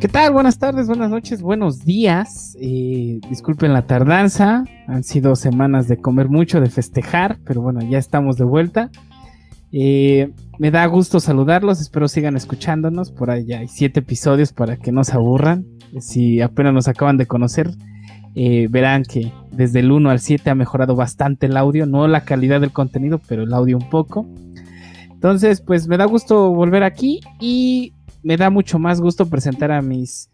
¿Qué tal? Buenas tardes, buenas noches, buenos días. Eh, disculpen la tardanza, han sido semanas de comer mucho, de festejar, pero bueno, ya estamos de vuelta. Eh, me da gusto saludarlos, espero sigan escuchándonos. Por ahí ya hay siete episodios para que no se aburran. Si apenas nos acaban de conocer, eh, verán que desde el 1 al 7 ha mejorado bastante el audio, no la calidad del contenido, pero el audio un poco. Entonces, pues me da gusto volver aquí y me da mucho más gusto presentar a mis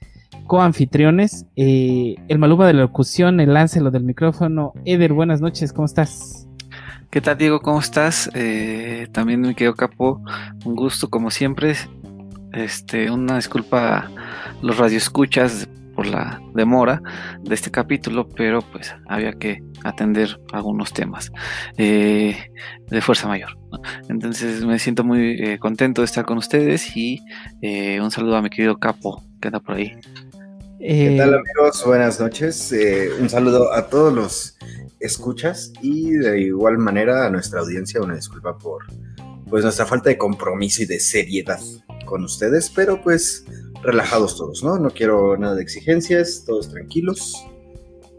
coanfitriones. Eh, el Maluma de la locución, el Láncelo del micrófono. Eder, buenas noches, ¿cómo estás? ¿Qué tal, Diego? ¿Cómo estás? Eh, también me quedo capo. Un gusto, como siempre. Este, una disculpa a los radioescuchas por la demora de este capítulo, pero pues había que atender algunos temas eh, de fuerza mayor. Entonces me siento muy eh, contento de estar con ustedes y eh, un saludo a mi querido Capo que anda por ahí. ¿Qué tal amigos? Buenas noches. un saludo a todos los escuchas y de igual manera a nuestra audiencia una disculpa por pues nuestra falta de compromiso y de seriedad con ustedes, pero pues relajados todos, ¿no? No quiero nada de exigencias, todos tranquilos.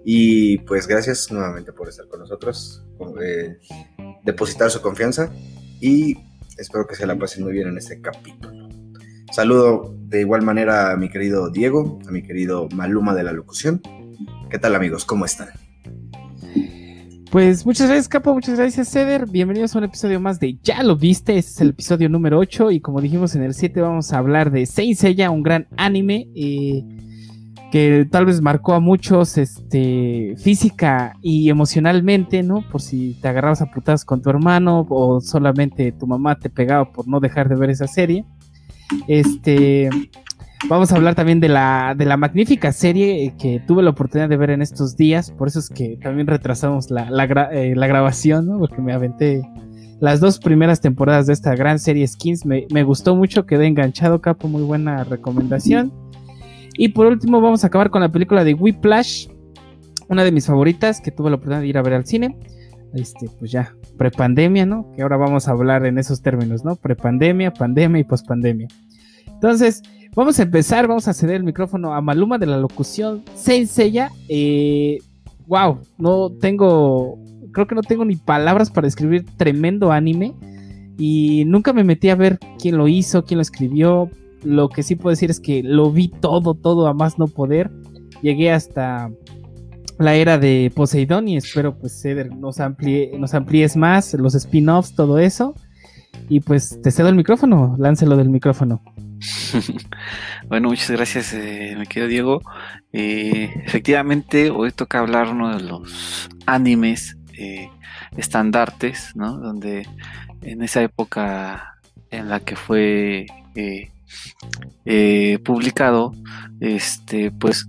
Y pues gracias nuevamente por estar con nosotros, eh, depositar su confianza y espero que se la pasen muy bien en este capítulo. Saludo de igual manera a mi querido Diego, a mi querido Maluma de la locución. ¿Qué tal amigos? ¿Cómo están? Pues muchas gracias, Capo, muchas gracias, Ceder. Bienvenidos a un episodio más de Ya lo viste. Este es el episodio número 8. Y como dijimos en el 7, vamos a hablar de Saint Seiya, un gran anime eh, que tal vez marcó a muchos este, física y emocionalmente, ¿no? Por si te agarrabas a putadas con tu hermano o solamente tu mamá te pegaba por no dejar de ver esa serie. Este. Vamos a hablar también de la, de la magnífica serie que tuve la oportunidad de ver en estos días. Por eso es que también retrasamos la, eh, grabación, ¿no? Porque me aventé las dos primeras temporadas de esta gran serie Skins. Me, gustó mucho, quedé enganchado, Capo. Muy buena recomendación. Y por último, vamos a acabar con la película de Whiplash. Una de mis favoritas que tuve la oportunidad de ir a ver al cine. Este, pues ya, prepandemia, ¿no? Que ahora vamos a hablar en esos términos, ¿no? Prepandemia, pandemia y pospandemia. Entonces, Vamos a empezar, vamos a ceder el micrófono a Maluma de la locución Senseiya. Eh, wow, no tengo, creo que no tengo ni palabras para describir tremendo anime. Y nunca me metí a ver quién lo hizo, quién lo escribió. Lo que sí puedo decir es que lo vi todo, todo a más no poder. Llegué hasta la era de Poseidón y espero pues Ceder nos, amplíe, nos amplíes más, los spin-offs, todo eso. Y pues te cedo el micrófono, láncelo del micrófono. bueno, muchas gracias, eh, me querido Diego. Eh, efectivamente, hoy toca hablar uno de los animes eh, estandartes, ¿no? Donde en esa época en la que fue publicado, este, pues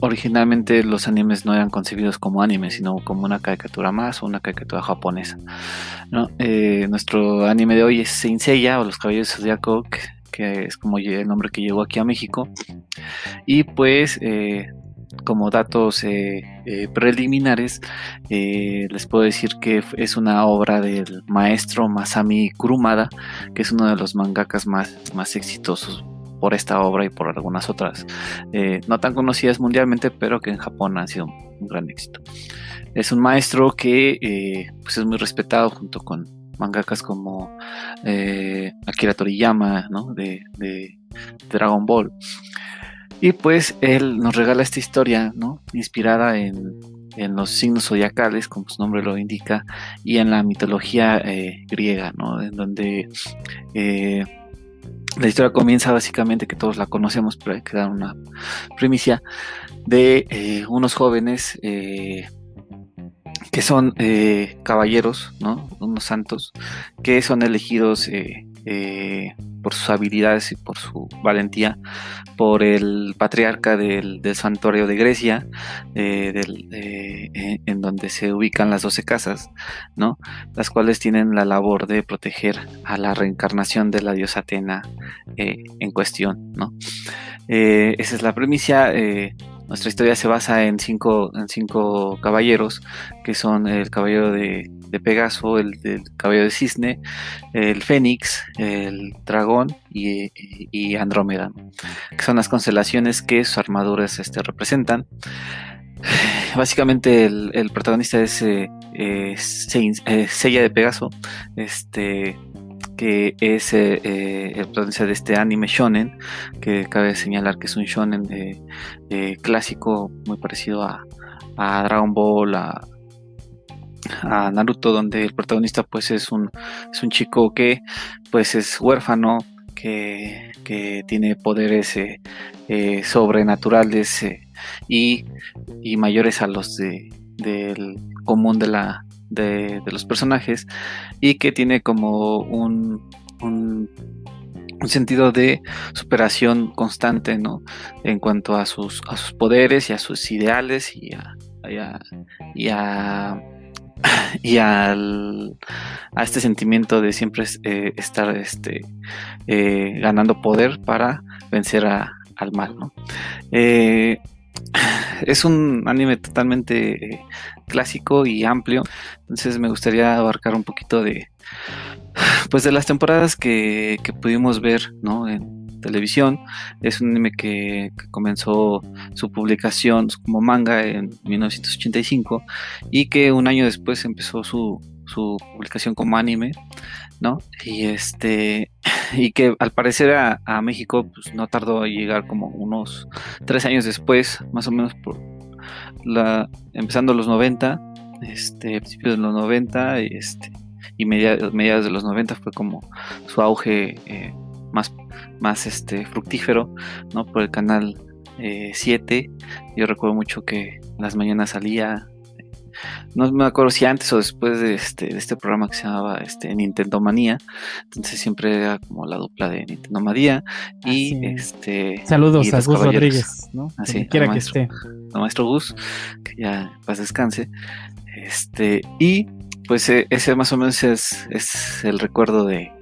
originalmente los animes no eran concebidos como animes, sino como una caricatura más o una caricatura japonesa. nuestro anime de hoy es Seiya o Los Caballeros Zodiaco, que es como el nombre que llegó aquí a México. Y pues, eh, como datos eh, eh, preliminares, les puedo decir que es una obra del maestro Masami Kurumada, que es uno de los mangakas más, más exitosos por esta obra y por algunas otras, no tan conocidas mundialmente, pero que en Japón han sido un, gran éxito. Es un maestro que pues es muy respetado junto con mangakas como eh, Akira Toriyama, ¿no? De, Dragon Ball. Y pues él nos regala esta historia, ¿no? Inspirada en, los signos zodiacales, como su nombre lo indica, y en la mitología eh, griega, ¿no? En donde eh, la historia comienza básicamente, que todos la conocemos, pero hay que dar una primicia, de unos jóvenes que son eh, caballeros, ¿no? Unos santos, que son elegidos eh, eh, por sus habilidades y por su valentía por el patriarca del, santuario de Grecia, en donde se ubican las doce casas, ¿no? Las cuales tienen la labor de proteger a la reencarnación de la diosa Atena en cuestión, ¿no? esa es la premisa nuestra historia se basa en cinco, en cinco caballeros, que son el caballero de, Pegaso, el, caballero de Cisne, el Fénix, el Dragón y, Andrómeda, que son las constelaciones que sus armaduras este, representan. Básicamente el, protagonista es eh, eh, Sella de Pegaso, este, que es eh, eh, de este anime shonen, que cabe señalar que es un shonen de, clásico muy parecido a, Dragon Ball, a, Naruto, donde el protagonista pues es un, es un chico que pues es huérfano, que, tiene poderes eh, sobrenaturales y, y, mayores a los de, del común de la, de, los personajes y que tiene como un, un, sentido de superación constante ¿no? en cuanto a sus, a sus poderes y a sus ideales y a, y a, y al, a este sentimiento de siempre eh, estar este, eh, ganando poder para vencer al mal. ¿no? Eh, es un anime totalmente clásico y amplio, entonces me gustaría abarcar un poquito de pues de las temporadas que, pudimos ver ¿no? en televisión. Es un anime que, comenzó su publicación como manga en 1985 y que un año después empezó su, su publicación como anime. ¿no? Y este, y que al parecer a, México pues, no tardó en llegar como unos tres años después, más o menos por la, empezando los 90, este, principios de los 90, este, y mediados, de los 90 fue como su auge eh, más, más este, fructífero, ¿no? Por el canal 7. Eh, Yo recuerdo mucho que las mañanas salía no me acuerdo si antes o después de este, de este programa que se llamaba este, Nintendo Manía. Entonces siempre era como la dupla de Nintendo Manía. Y este. Saludos a Gus Rodríguez, ¿no? Así, quiera que esté. maestro Gus, que ya paz descanse. Este, y pues e, ese más o menos es, es el recuerdo de,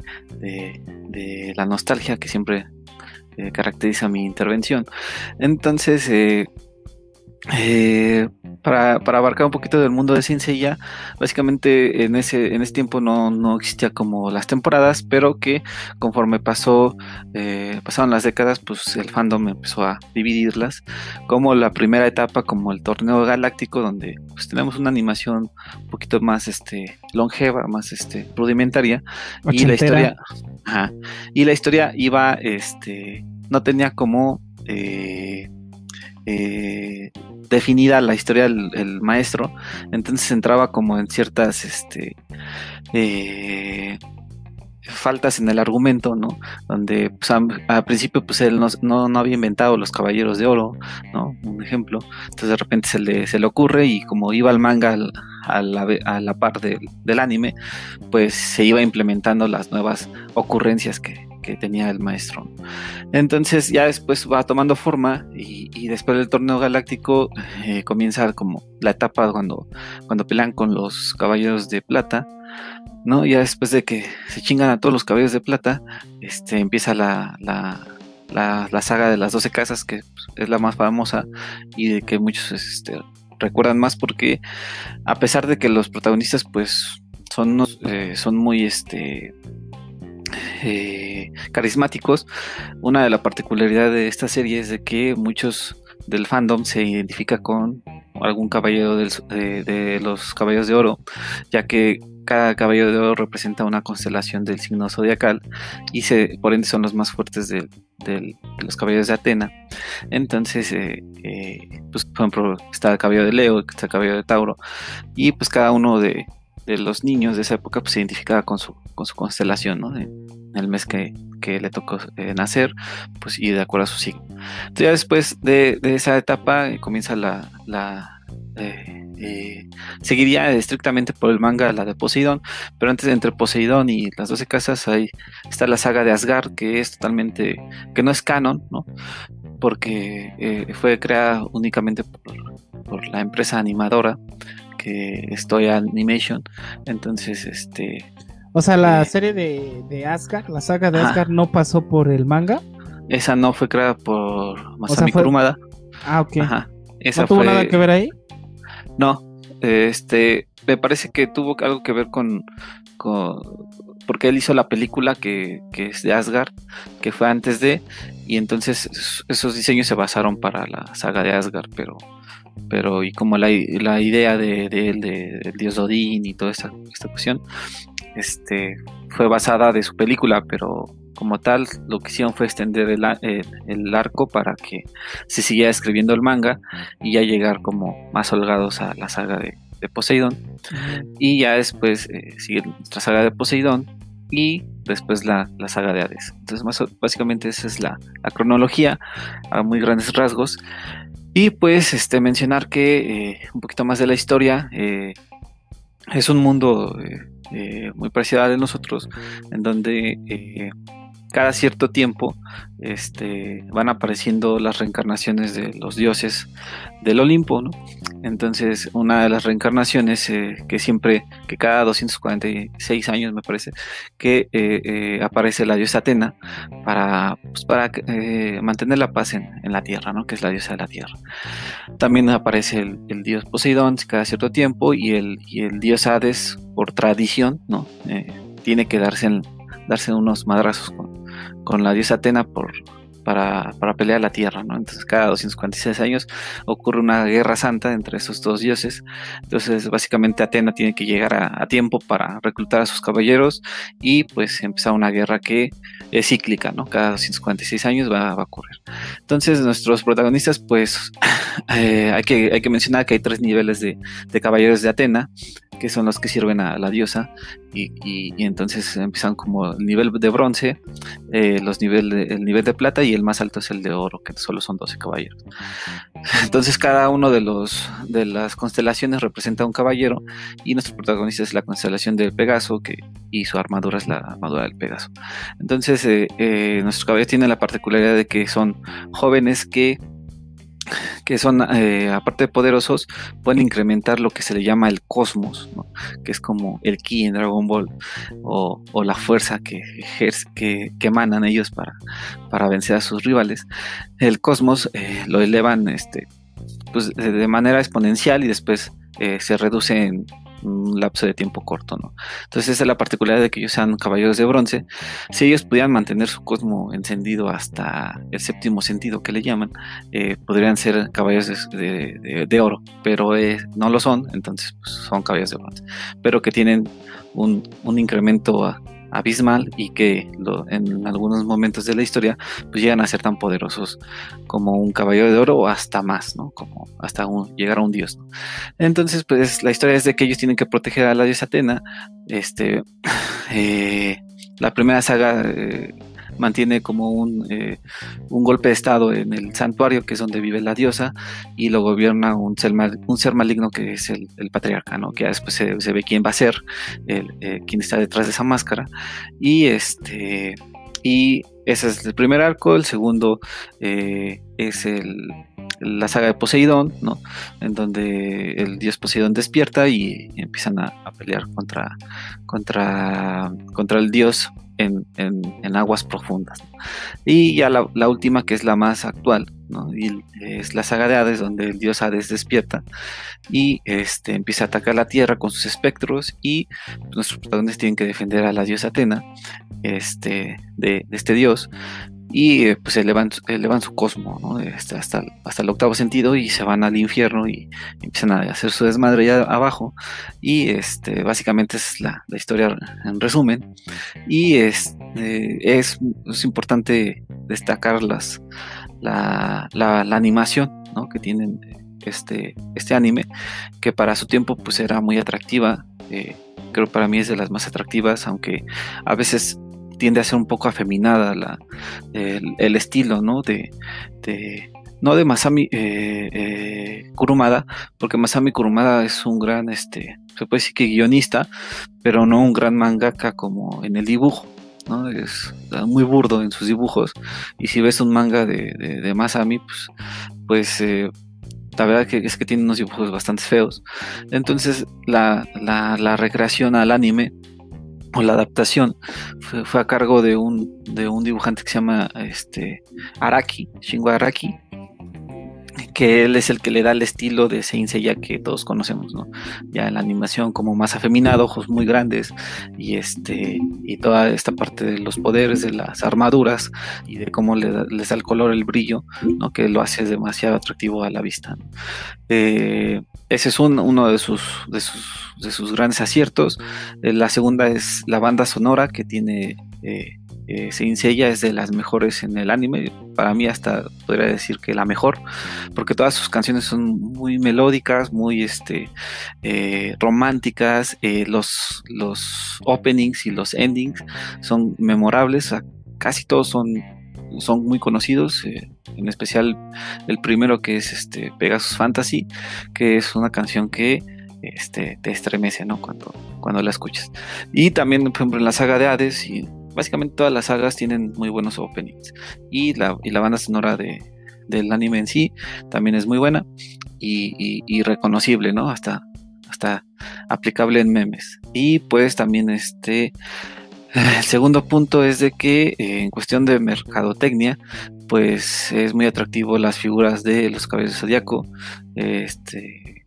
de, la nostalgia que siempre eh, caracteriza mi intervención. Entonces, eh, eh, para, abarcar un poquito del mundo de ciencia básicamente en ese, en ese tiempo no, no existía como las temporadas, pero que conforme pasó, eh, pasaron las décadas, pues el fandom empezó a dividirlas, como la primera etapa, como el torneo galáctico, donde pues tenemos una animación un poquito más este, longeva, más este, rudimentaria, y la historia, y la historia iba, este, no tenía como eh, eh, definida la historia del maestro, entonces entraba como en ciertas este, eh, faltas en el argumento, ¿no? Donde pues, al principio pues él no, no, había inventado los caballeros de oro, ¿no? Un ejemplo. Entonces de repente se le, se le ocurre y como iba el manga a, la, a la par del anime, pues se iba implementando las nuevas ocurrencias que, que tenía el maestro. Entonces ya después va tomando forma y, después del torneo galáctico eh, comienza como la etapa cuando, cuando pelean con los caballeros de plata. ¿no? Ya después de que se chingan a todos los caballeros de plata, este, empieza la, la, saga de las 12 casas, que pues, es la más famosa y de que muchos este, recuerdan más porque a pesar de que los protagonistas pues son, eh, son muy este, eh, carismáticos, una de las particularidades de esta serie es de que muchos del fandom se identifica con algún caballero de, los caballos de oro, ya que cada caballero de oro representa una constelación del signo zodiacal y por ende son los más fuertes de, los caballeros de Atena. Entonces, eh, eh, pues, por ejemplo, está el caballero de Leo, está el caballero de Tauro, y pues cada uno de, los niños de esa época pues, se identificaba con su, con su constelación, ¿no? el mes que, le tocó eh, nacer, pues y de acuerdo a su signo. Entonces ya después de, esa etapa eh, comienza la, la eh, seguiría estrictamente por el manga la de Poseidón, pero antes de entre Poseidón y las 12 casas ahí está la saga de Asgard, que es totalmente, que no es canon, ¿no? Porque fue creada únicamente por, por la empresa animadora que es Toy Animation, entonces este o sea, la serie de, de Asgard, la saga de Asgard no pasó por el manga. Esa no fue creada por Masami Kurumada. Ah, ok. ¿No tuvo nada que ver ahí? No, este, me parece que tuvo algo que ver con, porque él hizo la película que, es de Asgard, que fue antes de, y entonces esos diseños se basaron para la saga de Asgard, pero, pero y como la, idea de, él, de, dios Odín y toda esta, cuestión, este, fue basada de su película, pero como tal, lo que hicieron fue extender el, arco para que se siguiera escribiendo el manga y ya llegar como más holgados a la saga de, Poseidón. Y ya después eh, sigue nuestra saga de Poseidón y después la, saga de Hades. Entonces, más, básicamente esa es la, cronología a muy grandes rasgos. Y pues este, mencionar que eh, un poquito más de la historia. Eh, es un mundo muy parecido al de nosotros, en donde cada cierto tiempo este, van apareciendo las reencarnaciones de los dioses del Olimpo, ¿no? Entonces, una de las reencarnaciones eh, que siempre, que cada 246 años me parece, que eh, eh, aparece la diosa Atena para, pues, para mantener la paz en, la tierra, ¿no? Que es la diosa de la tierra. También aparece el, dios Poseidón cada cierto tiempo y el, y el dios Hades, por tradición, ¿no? tiene que darse, darse unos madrazos con, con la diosa Atena por, para, pelear la tierra, ¿no? Entonces cada 246 años ocurre una guerra santa entre esos dos dioses. Entonces básicamente Atena tiene que llegar a, tiempo para reclutar a sus caballeros y pues empezar una guerra que cíclica, ¿no? Cada 246 años va, a ocurrir. Entonces nuestros protagonistas pues eh, hay, que, hay que mencionar que hay tres niveles de, de caballeros de Atena que son los que sirven a la diosa y, entonces empiezan como el nivel de bronce, eh, los nivel el nivel de plata y el más alto es el de oro, que solo son 12 caballeros. Entonces cada uno de los de las constelaciones representa un caballero y nuestro protagonista es la constelación del Pegaso que, y su armadura es la armadura del Pegaso. Entonces eh, eh, nuestros caballeros tienen la particularidad de que son jóvenes que que son, eh, aparte de poderosos, pueden incrementar lo que se le llama el cosmos, que es como el ki en Dragon Ball, o, la fuerza que, que, que, emanan ellos para, para vencer a sus rivales. El cosmos lo elevan este, pues, de manera exponencial y después se reduce en un lapso de tiempo corto, ¿no? Entonces esa es la particularidad de que ellos sean caballeros de bronce. Si ellos pudieran mantener su cosmo encendido hasta el séptimo sentido que le llaman, eh, podrían ser caballeros de, oro, pero eh, no lo son, entonces pues, son caballeros de bronce, pero que tienen un, un incremento abismal y que en algunos momentos de la historia pues llegan a ser tan poderosos como un caballero de oro o hasta más, ¿no? Como hasta llegar a un dios. Entonces pues la historia es de que ellos tienen que proteger a la diosa Atena. Este, eh, la primera saga eh, mantiene como un, eh, un, golpe de estado en el santuario, que es donde vive la diosa, y lo gobierna un ser, un ser maligno que es el, patriarca, ¿no? que después se, ve quién va a ser, el, eh, quién está detrás de esa máscara, y este y ese es el primer arco, el segundo eh, es el, la saga de Poseidón, ¿no? En donde el dios Poseidón despierta y empiezan a, a pelear contra, contra, contra el dios en, aguas profundas. Y ya la, última, que es la más actual, es la saga de Hades, donde el dios Hades despierta y este, empieza a atacar la tierra con sus espectros y nuestros protagonistas tienen que defender a la diosa Atena este, de este dios y pues elevan, elevan su cosmo ¿no? Este, hasta, hasta, el octavo sentido y se van al infierno y, empiezan a hacer su desmadre allá abajo y este básicamente es la, la historia en resumen y es, eh, es, es, importante destacar las, la, la, animación ¿no? que tienen este, este anime que para su tiempo pues era muy atractiva eh, creo para mí es de las más atractivas aunque a veces tiende a ser un poco afeminada la, el, estilo, ¿no? De, no de Masami eh, eh, Kurumada, porque Masami Kurumada es un gran, este, se puede decir que guionista, pero no un gran mangaka como en el dibujo. ¿no? Es muy burdo en sus dibujos. Y si ves un manga de, Masami, pues, pues eh, la verdad que es que tiene unos dibujos bastante feos. Entonces la, la recreación al anime o la adaptación fue, a cargo de un, de un dibujante que se llama este, Araki, Shingo Araki, que él es el que le da el estilo de Saint Seiya que todos conocemos, ¿no? Ya en la animación como más afeminado, ojos muy grandes y este y toda esta parte de los poderes de las armaduras y de cómo le da, les da el color, el brillo, ¿no? Que lo hace demasiado atractivo a la vista. Eh, ese es uno de sus, de sus, de sus grandes aciertos. Eh, la segunda es la banda sonora que tiene eh, eh, es de las mejores en el anime. Para mí hasta podría decir que la mejor, porque todas sus canciones son muy melódicas, muy este, eh, románticas. Eh, los, los openings y los endings son memorables. casi todos son, son muy conocidos. Eh, en especial el primero que es este Pegasus Fantasy, que es una canción que este, te estremece, ¿no? Cuando, cuando la escuchas. Y también, por ejemplo, en la saga de Hades y básicamente todas las sagas tienen muy buenos openings. Y la, y la banda sonora de, del anime en sí también es muy buena y, reconocible, ¿no? Hasta, hasta aplicable en memes. Y pues también este... El segundo punto es de que eh, en cuestión de mercadotecnia, pues es muy atractivo las figuras de los cabellos zodiaco, este,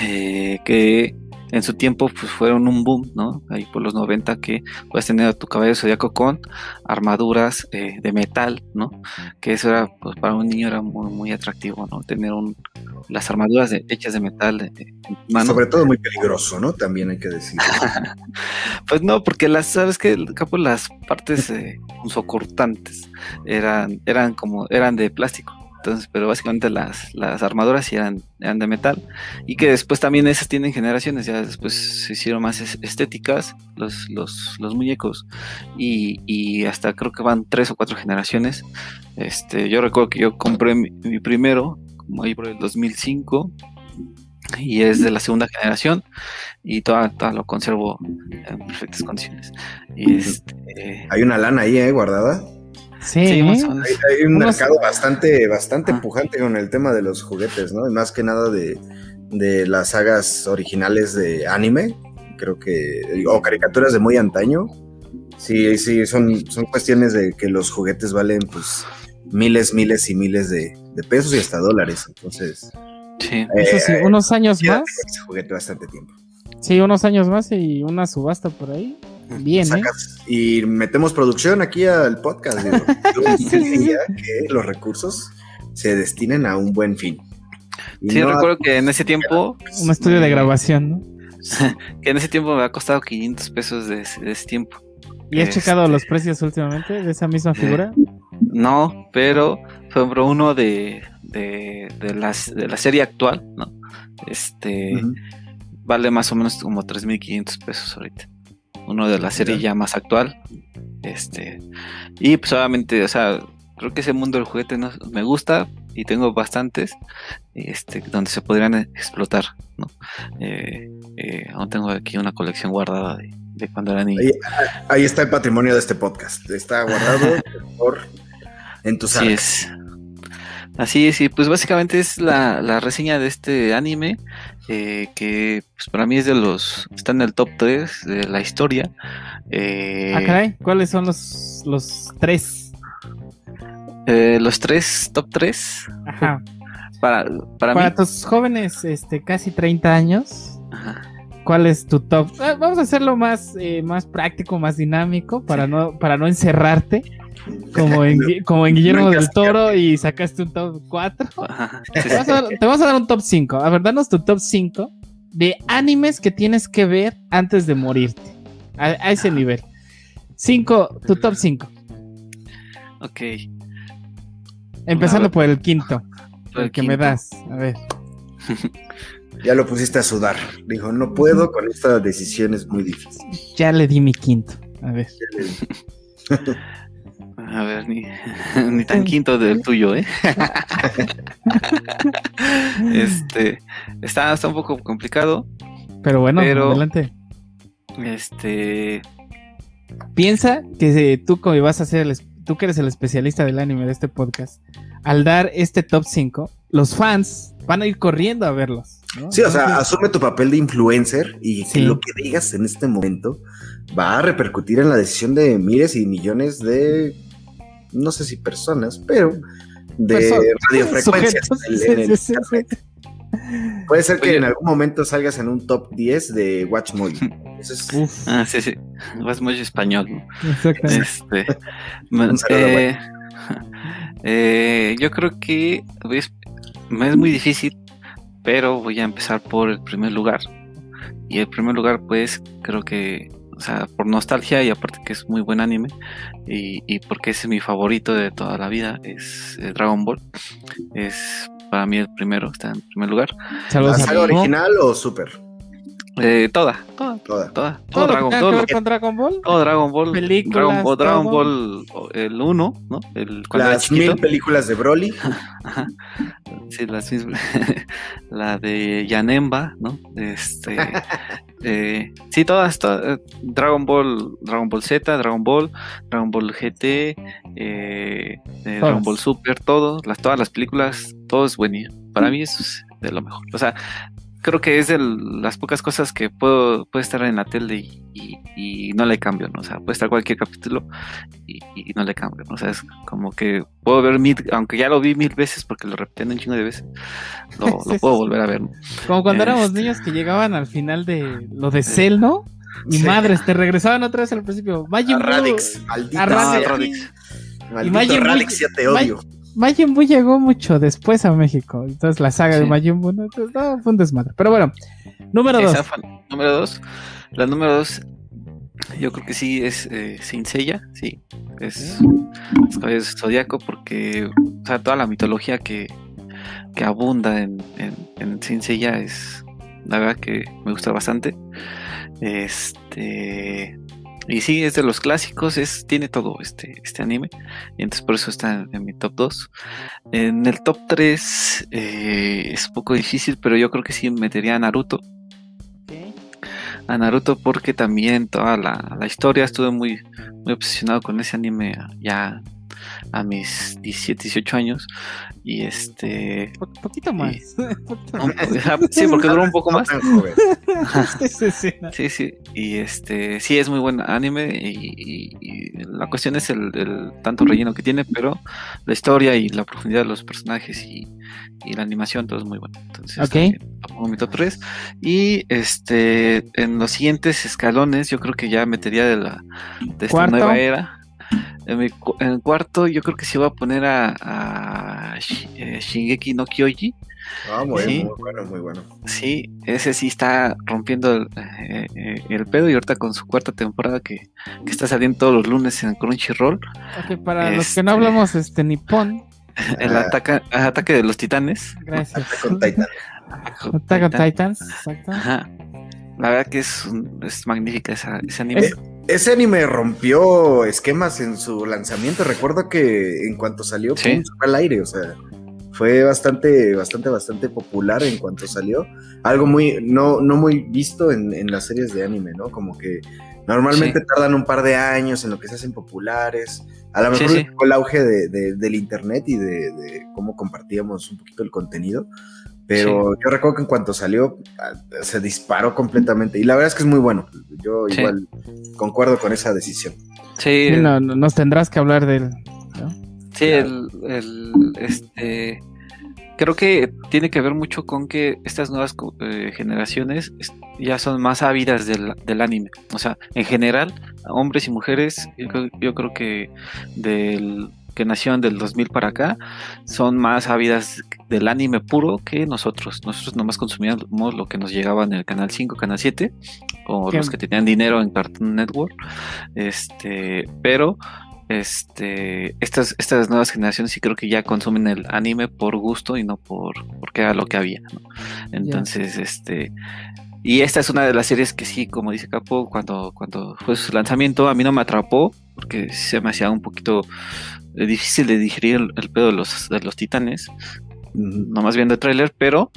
eh, que en su tiempo pues fueron un boom, ¿no? Ahí por los 90 que puedes tener a tu caballo zodiaco con armaduras eh, de metal, ¿no? Que eso era, pues para un niño era muy, muy atractivo, ¿no? Tener un, las armaduras hechas de metal. Sobre todo muy peligroso, ¿no? También hay que decir. pues no, porque las, sabes que las partes eh, socortantes eran, eran como, eran de plástico. Entonces, pero básicamente las, las armaduras sí eran, eran, de metal. Y que después también esas tienen generaciones. Ya después se hicieron más estéticas los, los, los muñecos. Y, y, hasta creo que van tres o cuatro generaciones. Este, yo recuerdo que yo compré mi, primero, como ahí por el 2005. Y es de la segunda generación. Y toda, lo conservo en perfectas condiciones. Y este, Hay una lana ahí, ¿eh? Guardada. Sí, hay, un mercado bastante, bastante pujante con el tema de los juguetes, ¿no? Y más que nada de, las sagas originales de anime, creo que, o caricaturas de muy antaño. Sí, sí, son, son cuestiones de que los juguetes valen pues miles, miles y miles de, pesos y hasta dólares. Entonces, sí. Eso sí, eh, unos años más. Ese juguete bastante tiempo. Sí, unos años más y una subasta por ahí. Bien, ¿eh? Y metemos producción aquí al podcast. que los recursos se destinen a un buen fin. sí, recuerdo que en ese tiempo. Un estudio de grabación, ¿no? que en ese tiempo me ha costado 500 pesos de, ese tiempo. ¿Y has checado este, los precios últimamente de esa misma figura? no, pero fue uno de, de, de, la serie actual, ¿no? Este vale más o menos como 3.500 pesos ahorita uno de la serie ya más actual. Este, y pues obviamente, o sea, creo que ese mundo del juguete no, me gusta y tengo bastantes este, donde se podrían explotar. ¿no? Eh, eh, aún tengo aquí una colección guardada de, cuando era niño. Ahí, está el patrimonio de este podcast. Está guardado por en tus Así es. Así es, y pues básicamente es la, la reseña de este anime. Eh, que pues, para mí es de los. Está en el top 3 de la historia. Eh, ah, caray, ¿cuáles son los, los tres? Eh, los tres, top 3. Ajá. Para, para, para tus jóvenes, este, casi 30 años. ¿Cuál es tu top? vamos a hacerlo más, más práctico, más dinámico, para no, para no encerrarte como en, como en Guillermo del Toro y sacaste un top 4. Te, vamos a dar, un top 5. A ver, danos tu top 5 de animes que tienes que ver antes de morirte. A, ese nivel. 5, tu top 5. Ok. Empezando por el quinto. el, que me das. A ver. Ya lo pusiste a sudar. Dijo, no puedo con esta decisión, es muy difícil. Ya le di mi quinto. A ver. A ver, ni, ni tan quinto del tuyo, ¿eh? este, está, está un poco complicado. Pero bueno, adelante. Este. Piensa que tú como vas a ser el, tú que eres el especialista del anime de este podcast, al dar este top 5, los fans van a ir corriendo a verlos. Sí, o sea, asume tu papel de influencer y que lo que digas en este momento va a repercutir en la decisión de miles y millones de, no sé si personas, pero de Pues radiofrecuencias. sujetos, en el- en el sí, sí, sí, internet. Puede ser que Oye. en algún momento salgas en un top 10 de. Eso es Uf, Ah, sí, sí. Vas muy español, ¿no? exactamente. Este, Un saludo, eh, eh, yo creo que es, es muy difícil, pero voy a empezar por el primer lugar. Y el primer lugar, pues, creo que, sea, por nostalgia y aparte que es muy buen anime, y, y porque ese es mi favorito de toda la vida, es eh, Dragon Ball. Es para mí el primero, está en primer lugar. ¿La saga original o Super? Eh, toda, toda, Toda. toda, Todo que Dragon, tenga todo que ver con Dragon Ball. todo Dragon Ball, Películas, Dragon Ball, Dragon todo. Ball, o- el 1, ¿no? El, Las mil películas de Broly. Ajá. Sí, las mismas. la de Yanemba, ¿no? Este. eh, sí, todas, todas, eh, Dragon Ball, Dragon Ball Z, Dragon Ball, Dragon Ball GT, eh, eh, Dragon Ball Super, todo, las, todas las películas, todo es buenísimo. Para mí eso es de lo mejor. O sea, creo que es de las pocas cosas que puedo puede estar en la tele y, y- y no le cambio, ¿no? O sea, puede estar cualquier capítulo y, y no le cambio, ¿no? O sea, es como que puedo ver mil, aunque ya lo vi mil veces porque lo repiten un chingo de veces, lo, lo Sí, puedo sí, volver a ver, ¿no? Como cuando éramos Este. niños que llegaban al final de lo de Cell, ¿no? Y Sí. madres, te regresaban otra vez al principio. Majin A Radix. Maldita a Radix. Maldito Radix, ya te Ma- odio. Majin Buu llegó mucho después a México. Entonces la saga de. Majin Buu no, Entonces, no, fue un desmadre. Pero bueno, número Esa dos. fue número dos. La número dos, yo creo que sí es eh, sí. Es los Caballeros del Zodiaco porque, o sea, toda la mitología que, que abunda en, en, en es, la verdad que me gusta bastante. Este. Y sí, es de los clásicos, es, tiene todo este, este anime. Y entonces por eso está en, mi top 2. En el top 3 es un poco difícil, pero yo creo que sí metería a Naruto. A Naruto porque también toda la, la historia estuve muy, muy obsesionado con ese anime ya a mis 17, 18 años. Y este... Po- poquito más. Poquito más. sí, porque duró un poco más. Sí, sí, y este, sí es muy buen anime y, y- y la cuestión es el, el tanto relleno que tiene, pero la historia y la profundidad de los personajes y, y la animación todo es muy bueno. Entonces, Ok. también lo pongo en mi top 3. Y este, en los siguientes escalones, yo creo que ya metería de la de esta Cuarto. nueva era. En, mi cu- en el cuarto, yo creo que sí voy a poner a, eh, Shingeki no Kyoji. Ah, muy, Sí. muy bueno, muy bueno. Sí, ese sí está rompiendo el, eh, eh, el pedo y ahorita con su cuarta temporada que, que está saliendo todos los lunes en Crunchyroll, Ok, para los que no Este- hablamos este nipón, el Ah. ataca- el ataque de los titanes. gracias. Attack on Titan. Attack on Titans, exacto. Ajá. La verdad que es, un- es magnífica esa, ese anime. Es- Ese anime rompió esquemas en su lanzamiento. Recuerdo que en cuanto salió, Sí. pum, al aire. O sea, fue bastante, bastante, bastante popular en cuanto salió. Algo muy, no, no muy visto en, en las series de anime, ¿no? Como que normalmente Sí. tardan un par de años en lo que se hacen populares. A lo mejor sí. fue el auge de- de- del internet y de, de cómo compartíamos un poquito el contenido. Pero yo recuerdo que en cuanto salió, ah, se disparó completamente. Y la verdad es que es muy bueno. Yo Sí. igual concuerdo con esa decisión. Sí, Sí, no, no- nos tendrás que hablar del. Sí, el, el, este, creo que tiene que ver mucho con que estas nuevas eh, generaciones es- ya son más ávidas del, del anime. O sea, en general, hombres y mujeres, yo creo que del que nacieron del 2000 para acá, son más ávidas del anime puro que nosotros. Nosotros nomás consumíamos lo que nos llegaba en el canal 5, canal 7, o Qué- los que tenían dinero en Cartoon Network. Este, pero este, estas, estas nuevas generaciones sí creo que ya consumen el anime por gusto y no por porque era lo que había, ¿no? Entonces, este, y esta es una de las series que sí, como dice Capo, cuando, cuando fue su lanzamiento, a mí no me atrapó, porque se me hacía un poquito difícil de digerir el, el pedo de los, de los titanes, nomás viendo el tráiler, pero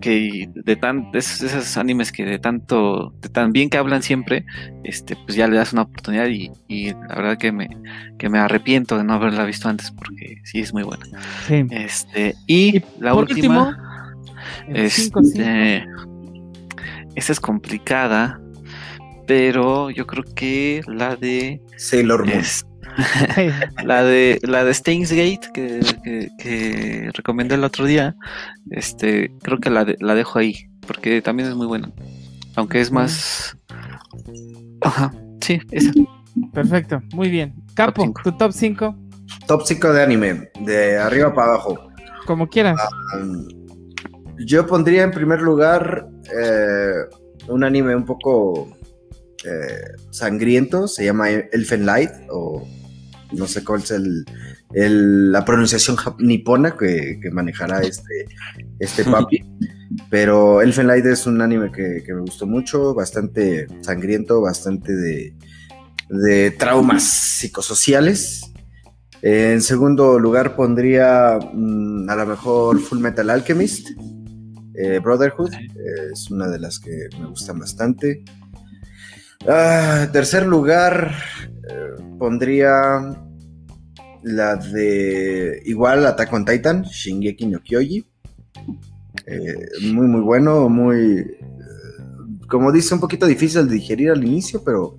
que de tan de esos, esos animes que de tanto de tan bien que hablan siempre este pues ya le das una oportunidad y, y la verdad que me que me arrepiento de no haberla visto antes porque sí es muy buena Sí. este y, Y la última último, el cinco, cinco. este esta es complicada pero yo creo que la de Sailor Moon. La de la de Steins Gate que, que, recomendé el otro día, este, creo que la, la dejo ahí, porque también es muy buena. Aunque es más. Ajá, sí, esa. Perfecto, muy bien. Capo, tu top 5. Top 5 de anime, de arriba para abajo. Como quieras. Ah, yo pondría en primer lugar eh, un anime un poco eh, sangriento, se llama Elfen Light, o no sé cuál es el, la pronunciación nipona que, manejará este, este papi. Pero Elfen Light es un anime que, me gustó mucho, bastante sangriento, bastante de, de traumas psicosociales. En segundo lugar pondría mm, a lo mejor Full Metal Alchemist. Eh, Brotherhood es una de las que me gustan bastante. Ah, tercer lugar eh, pondría la de igual Attack on Titan, Shingeki no Kyoji. Eh, muy muy bueno, muy como dice un poquito difícil de digerir al inicio, pero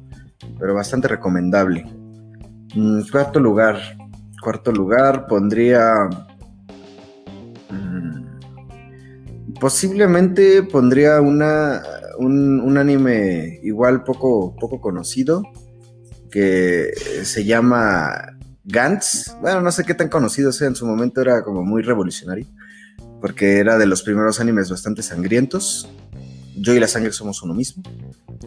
pero bastante recomendable. Mm, cuarto lugar, cuarto lugar pondría Posiblemente pondría una, un, anime igual poco, poco conocido que se llama Gantz. Bueno, no sé qué tan conocido sea, en su momento era como muy revolucionario porque era de los primeros animes bastante sangrientos. Yo y la sangre somos uno mismo.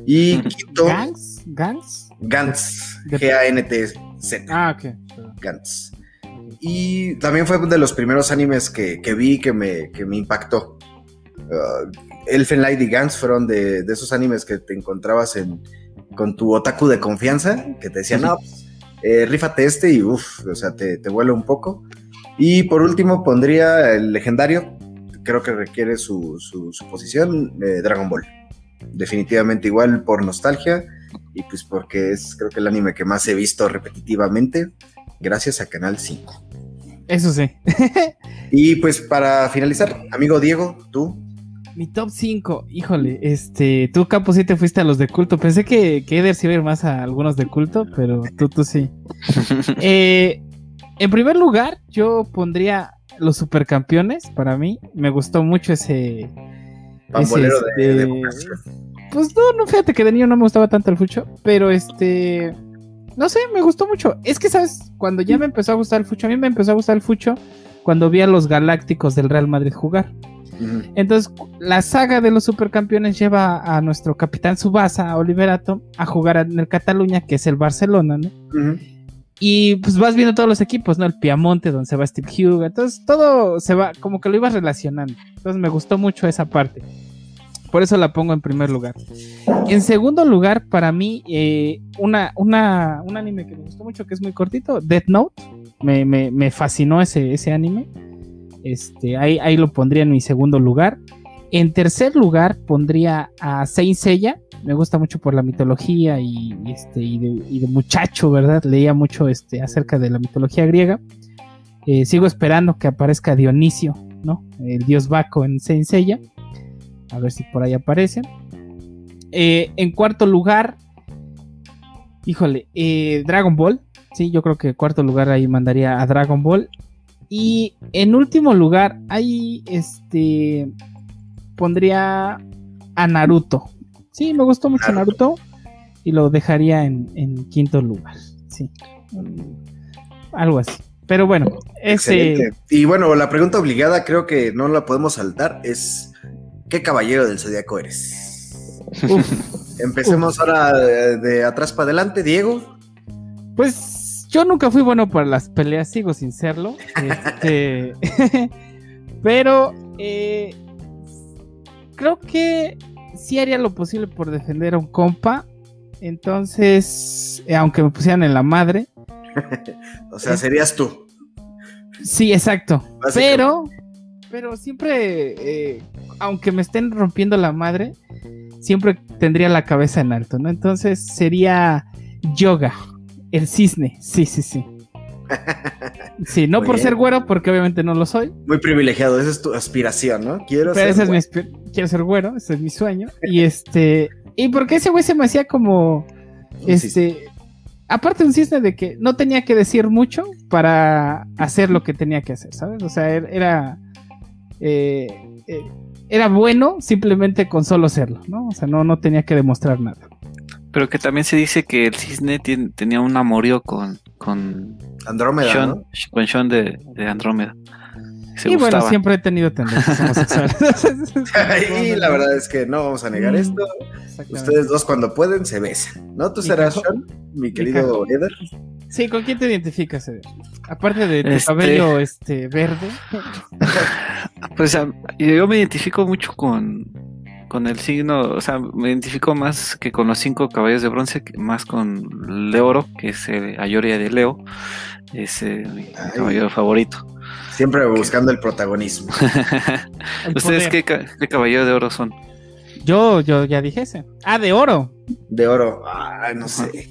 Y quinto. ¿Gantz? ¿Gantz? Gantz. G-A-N-T-Z. Ah, ok. Gantz. Y también fue de los primeros animes que, vi que me, que me impactó. Uh, Elfen Light y Gans fueron de, esos animes que te encontrabas en, con tu otaku de confianza, que te decían, no, pues, eh, rífate este y uff, o sea, te, te vuela un poco. Y por último pondría el legendario, creo que requiere su, posición, eh, Dragon Ball. Definitivamente igual por nostalgia y pues porque es creo que el anime que más he visto repetitivamente gracias a Canal 5. Eso sí. y pues para finalizar, amigo Diego, tú, mi top 5, híjole, este, tú Capo sí te fuiste a los de culto. Pensé que, que Eder sí iba a ir más a algunos de culto, pero tú, tú sí. Eh, en primer lugar, yo pondría los supercampeones para mí. Me gustó mucho ese. ese de, este, Pues no, no, fíjate que de niño no me gustaba tanto el fucho, pero este. No sé, me gustó mucho. Es que, ¿sabes? Cuando ya me empezó a gustar el fucho, a mí me empezó a gustar el fucho cuando vi a los galácticos del Real Madrid jugar. Entonces, la saga de los supercampeones lleva a nuestro capitán Subasa, a Oliverato, a jugar en el Cataluña, que es el Barcelona, ¿no? Y pues vas viendo todos los equipos, ¿no? El Piamonte, donde se va Steve Hugo. Entonces, todo se va, como que lo ibas relacionando. Entonces, me gustó mucho esa parte. Por eso la pongo en primer lugar. En segundo lugar, para mí, eh, una, una, un anime que me gustó mucho, que es muy cortito, Death Note. Me, me, fascinó ese, ese anime. Este, ahí, lo pondría en mi segundo lugar. En tercer lugar pondría a Saint Seiya. Me gusta mucho por la mitología y, este, de, muchacho, ¿verdad? Leía mucho este, acerca de la mitología griega. Eh, sigo esperando que aparezca Dionisio, ¿no? El dios Baco en Saint Seiya. A ver si por ahí aparecen. Eh, en cuarto lugar, híjole, eh, Dragon Ball. Sí, yo creo que en cuarto lugar ahí mandaría a Dragon Ball. Y en último lugar, ahí este pondría a Naruto. Sí, me gustó mucho Naruto, y lo dejaría en, quinto lugar. Sí, algo así. Pero bueno, ese. Y bueno, la pregunta obligada, creo que no la podemos saltar, es: ¿qué caballero del zodiaco eres? Empecemos ahora de atrás para adelante, Diego. Pues yo nunca fui bueno para las peleas, sigo sin serlo. Este, pero eh, creo que sí haría lo posible por defender a un compa. Entonces, eh, aunque me pusieran en la madre. o sea, serías tú. Sí, exacto. Pero, pero siempre, eh, aunque me estén rompiendo la madre, siempre tendría la cabeza en alto, ¿no? Entonces sería yoga. El cisne, sí, sí, sí. Sí, no por ser güero, porque obviamente no lo soy. Muy privilegiado, esa es tu aspiración, ¿no? Quiero ser ese es mi quiero ser güero, ese es mi sueño. Y este, Y porque ese güey se me hacía como. Este. Aparte un cisne de que no tenía que decir mucho para hacer lo que tenía que hacer, ¿sabes? O sea, er, era. Eh, eh, era bueno simplemente con solo serlo, ¿no? O sea, no, no tenía que demostrar nada. Pero que también se dice que el cisne tenía un amorío con, con Andrómeda, ¿no? Con Sean de, de Andrómeda. y bueno, siempre he tenido tendencias homosexuales. y la verdad es que no vamos a negar mm, esto. Ustedes dos cuando pueden se besan, ¿no? ¿Tú serás Sean, mi querido Eder? Sí, ¿con quién te identificas? Aparte de tu este cabello este verde. pues yo me identifico mucho con, con el signo, o sea, me identifico más que con los cinco caballos de bronce, más con Leoro, que es el Ayoria de Leo, es mi caballero favorito. Siempre buscando el protagonismo. ¿Ustedes qué, caballero de oro son? Yo, yo ya dije ese. Ah, de oro. De oro. Ah, no sé.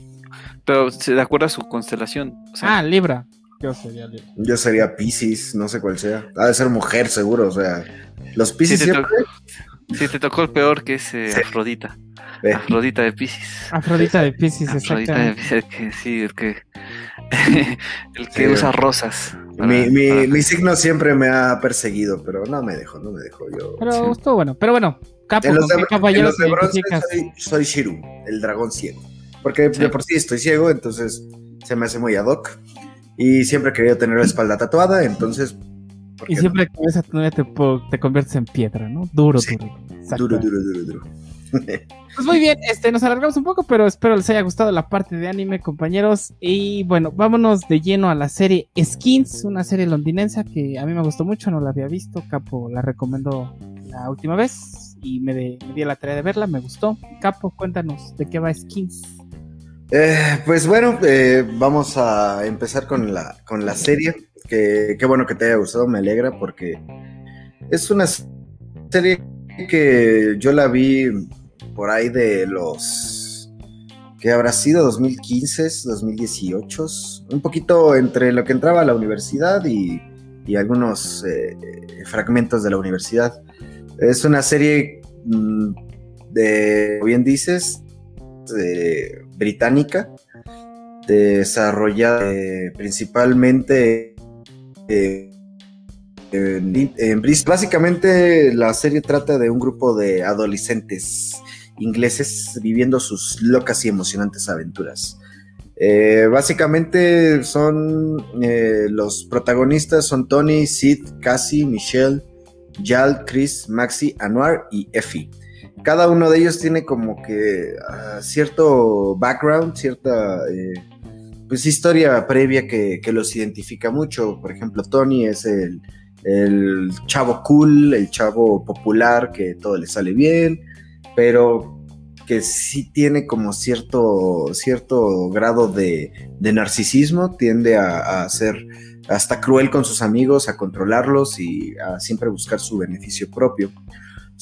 Pero se de acuerdo a su constelación. ah, Libra. Yo sería Libra. Yo sería Pisces, no sé cuál sea. Ha de ser mujer, seguro. O sea, los Pisces siempre. Sí, te tocó el peor que es eh, Afrodita. Afrodita de Pisces. Afrodita de Pisces, Afrodita de Pisces, que, sí, el que, el que usa rosas. mi, mi, mi, signo siempre me ha perseguido, pero no me dejó, no me dejó yo. Pero estuvo bueno, pero bueno, Capo, en los de, en los de bronce soy, soy, Shiru, el dragón ciego. Porque de por sí estoy ciego, entonces se me hace muy ad hoc. Y siempre he querido tener la espalda tatuada, entonces y siempre que ves a tu novia te, te, conviertes en piedra, ¿no? Duro, duro. Duro, duro, duro, duro. pues muy bien, este, nos alargamos un poco, pero espero les haya gustado la parte de anime, compañeros. Y bueno, vámonos de lleno a la serie Skins, una serie londinense que a mí me gustó mucho, no la había visto. Capo la recomendó la última vez y me, me di la tarea de verla, me gustó. Capo, cuéntanos de qué va Skins. Eh, pues bueno, eh, vamos a empezar con la, con la serie qué bueno que te haya gustado, me alegra porque es una serie que yo la vi por ahí de los que habrá sido 2015, 2018, un poquito entre lo que entraba a la universidad y, algunos eh, fragmentos de la universidad. Es una serie mm, de, bien dices, británica, desarrollada eh, principalmente básicamente la serie trata de un grupo de adolescentes ingleses viviendo sus locas y emocionantes aventuras. Eh, básicamente son eh, los protagonistas son Tony, Sid, Cassie, Michelle, Jal, Chris, Maxi, Anwar y Effie. Cada uno de ellos tiene como que ah, cierto background, cierta eh, pues historia previa que, los identifica mucho. Por ejemplo, Tony es el, chavo cool, el chavo popular, que todo le sale bien, pero que sí tiene como cierto, cierto grado de, narcisismo, tiende a, ser hasta cruel con sus amigos, a controlarlos y a siempre buscar su beneficio propio.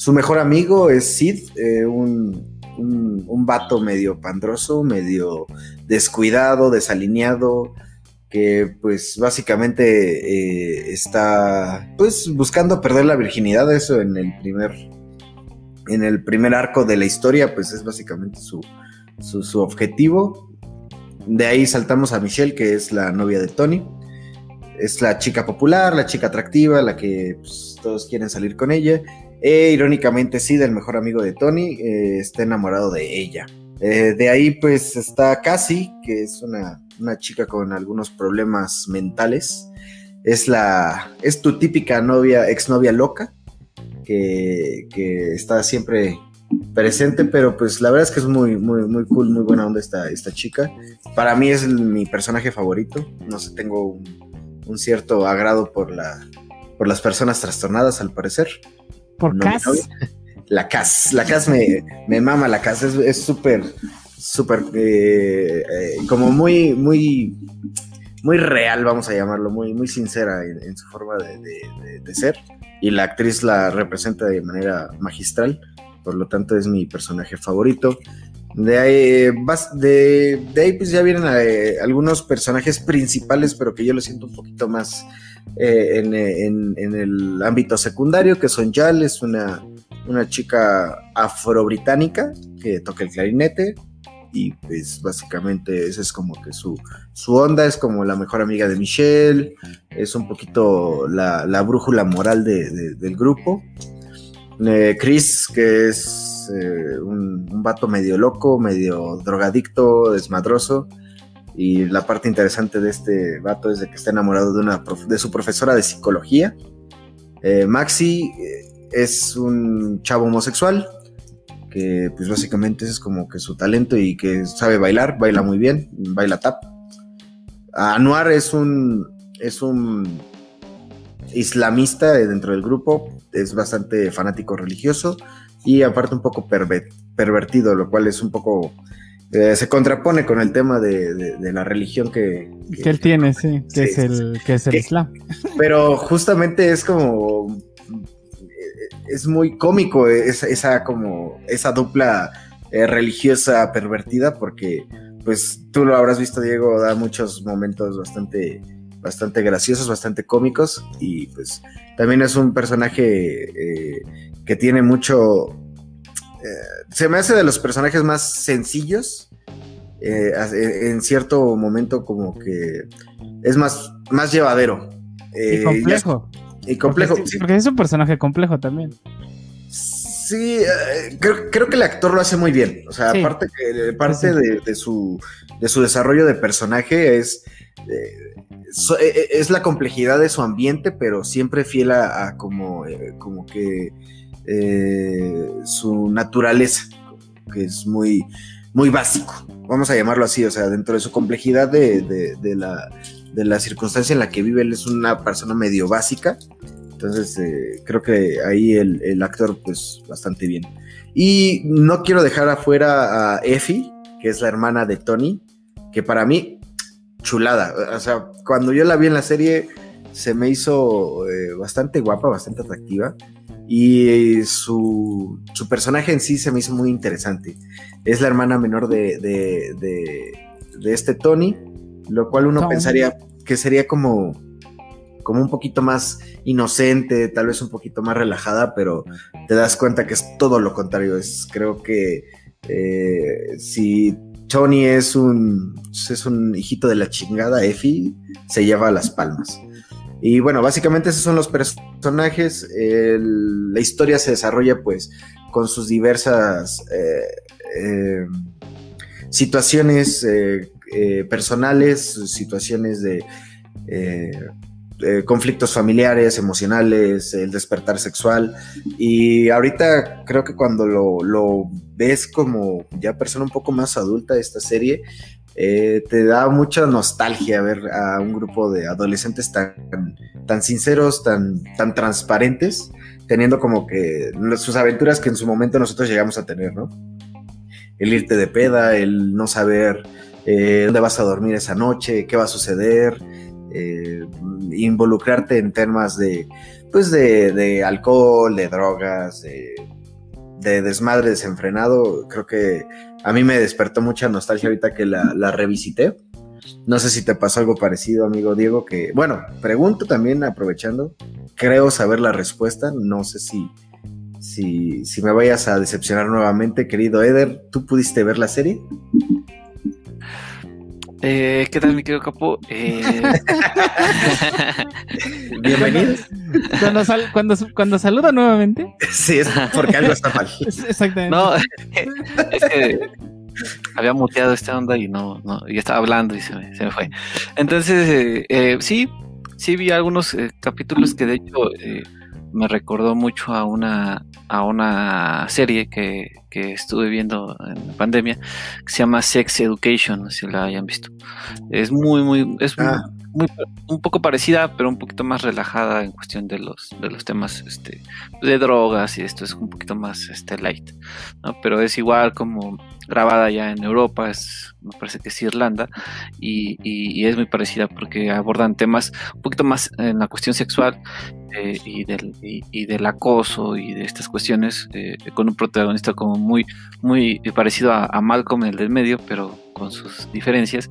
Su mejor amigo es Sid, eh, un, un, vato medio pandroso, medio descuidado, desalineado, que pues básicamente eh, está pues buscando perder la virginidad, eso en el primer en el primer arco de la historia, pues es básicamente su, su, objetivo. De ahí saltamos a Michelle, que es la novia de Tony. Es la chica popular, la chica atractiva, la que pues, todos quieren salir con ella. E irónicamente, sí, del mejor amigo de Tony, eh, está enamorado de ella. Eh, de ahí, pues está Cassie, que es una, chica con algunos problemas mentales. Es la. es tu típica novia, exnovia loca, que, está siempre presente, pero pues la verdad es que es muy, muy, muy cool, muy buena onda esta, esta chica. Para mí es mi personaje favorito. No sé, tengo un, un cierto agrado por la. por las personas trastornadas, al parecer. ¿Por Cas? La Cas, la Cas me, me mama, la Cas es súper, súper, eh, eh, como muy, muy, muy real, vamos a llamarlo, muy, muy sincera en, su forma de, ser. Y la actriz la representa de manera magistral, por lo tanto es mi personaje favorito. De ahí, de, de ahí pues ya vienen eh, algunos personajes principales, pero que yo lo siento un poquito más eh, en, el ámbito secundario, que son Yal, es una, una chica afro-británica que toca el clarinete y pues básicamente esa es como que su, su onda, es como la mejor amiga de Michelle, es un poquito la, brújula moral del grupo. Eh, Chris, que es eh, un, un, vato medio loco, medio drogadicto, desmadroso. Y la parte interesante de este vato es de que está enamorado de, una de su profesora de psicología. Eh, Maxi es un chavo homosexual, que pues básicamente es como que su talento y que sabe bailar, baila muy bien, baila tap. Anuar es un es un islamista dentro del grupo, es bastante fanático religioso y aparte un poco pervertido, lo cual es un poco eh, se contrapone con el tema de, la religión que, que, él tiene, sí, que es el que es el Islam. Pero justamente es como es muy cómico esa, esa como esa dupla eh, religiosa pervertida porque pues tú lo habrás visto Diego da muchos momentos bastante bastante graciosos bastante cómicos y pues también es un personaje eh, que tiene mucho eh, se me hace de los personajes más sencillos en cierto momento como que es más más llevadero y complejo y complejo. Porque, es un personaje complejo también. Sí, eh, creo, que el actor lo hace muy bien. O sea, aparte, que, parte de, su, de su desarrollo de personaje es, eh, eh, es la complejidad de su ambiente, pero siempre fiel a, como, como que su naturaleza, que es muy, muy básico. Vamos a llamarlo así. O sea, dentro de su complejidad de, la de la circunstancia en la que vive, él es una persona medio básica. Entonces, eh, creo que ahí el, actor, pues, bastante bien. Y no quiero dejar afuera a Effie, que es la hermana de Tony, que para mí, chulada. O sea, cuando yo la vi en la serie, se me hizo eh, bastante guapa, bastante atractiva. Y su, su, personaje en sí se me hizo muy interesante. Es la hermana menor de, de, de este Tony lo cual uno pensaría que sería como, como un poquito más inocente, tal vez un poquito más relajada, pero te das cuenta que es todo lo contrario. Es, creo que eh, si Tony es un, es un hijito de la chingada, Effie se lleva las palmas. Y bueno, básicamente esos son los personajes. la historia se desarrolla pues con sus diversas eh, eh, situaciones eh, personales, situaciones de eh, conflictos familiares, emocionales, el despertar sexual. Y ahorita creo que cuando lo, ves como ya persona un poco más adulta de esta serie, eh, te da mucha nostalgia ver a un grupo de adolescentes tan, tan sinceros, tan, tan transparentes, teniendo como que sus aventuras que en su momento nosotros llegamos a tener, ¿no? El irte de peda, el no saber eh, dónde vas a dormir esa noche, qué va a suceder, eh, involucrarte en temas de, pues de, alcohol, de drogas, de, desmadre desenfrenado, creo que a mí me despertó mucha nostalgia ahorita que la, revisité. No sé si te pasó algo parecido, amigo Diego, que, bueno, pregunto también aprovechando, creo saber la respuesta, no sé si, si, si me vayas a decepcionar nuevamente, querido Eder, ¿tú pudiste ver la serie? Eh, ¿Qué tal, mi querido Capo? Eh... Bienvenidos. Cuando, cuando, cuando, saluda nuevamente. Sí, es porque algo está mal. Exactamente. No, es que había muteado esta onda y no, no y estaba hablando y se me, se me fue. Entonces, eh, eh sí, sí vi algunos eh, capítulos que de hecho me recordó mucho a una, a una serie que, estuve viendo en pandemia que se llama Sex Education, si la hayan visto. Es muy, muy, es ah. muy, un poco parecida, pero un poquito más relajada en cuestión de los, de los temas este, de drogas y esto es un poquito más este, light, ¿no? Pero es igual como grabada ya en Europa, es, me parece que es Irlanda, y, es muy parecida porque abordan temas un poquito más en la cuestión sexual eh, y, del, y, del acoso y de estas cuestiones, eh, con un protagonista como muy, muy parecido a, a Malcolm, el del medio, pero con sus diferencias.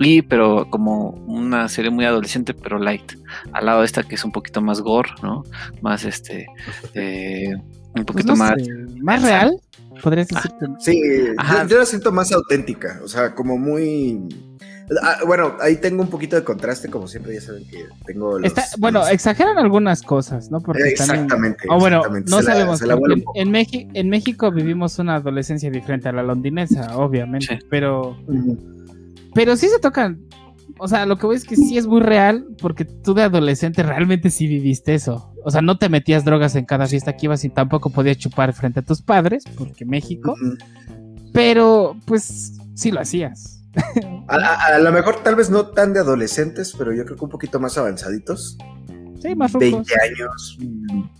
Y, pero como una serie muy adolescente, pero light. Al lado de esta que es un poquito más gore, ¿no? Más este. Eh, un pues poquito más. más real, podrías decir. sí, yo, la siento más auténtica, o sea, como muy. Ah, bueno, ahí tengo un poquito de contraste, como siempre, ya saben que tengo los, Bueno, exageran algunas cosas, ¿no? Porque exactamente. O bueno, no sabemos. en, en, México vivimos una adolescencia diferente a la londinesa, obviamente, pero... Pero sí se tocan o sea, lo que voy es que sí es muy real, porque tú de adolescente realmente sí viviste eso. O sea, no te metías drogas en cada fiesta que ibas y tampoco podías chupar frente a tus padres, porque México. Pero, pues, sí lo hacías. A, lo mejor tal vez no tan de adolescentes, pero yo creo que un poquito más avanzaditos. Sí, más 20 años,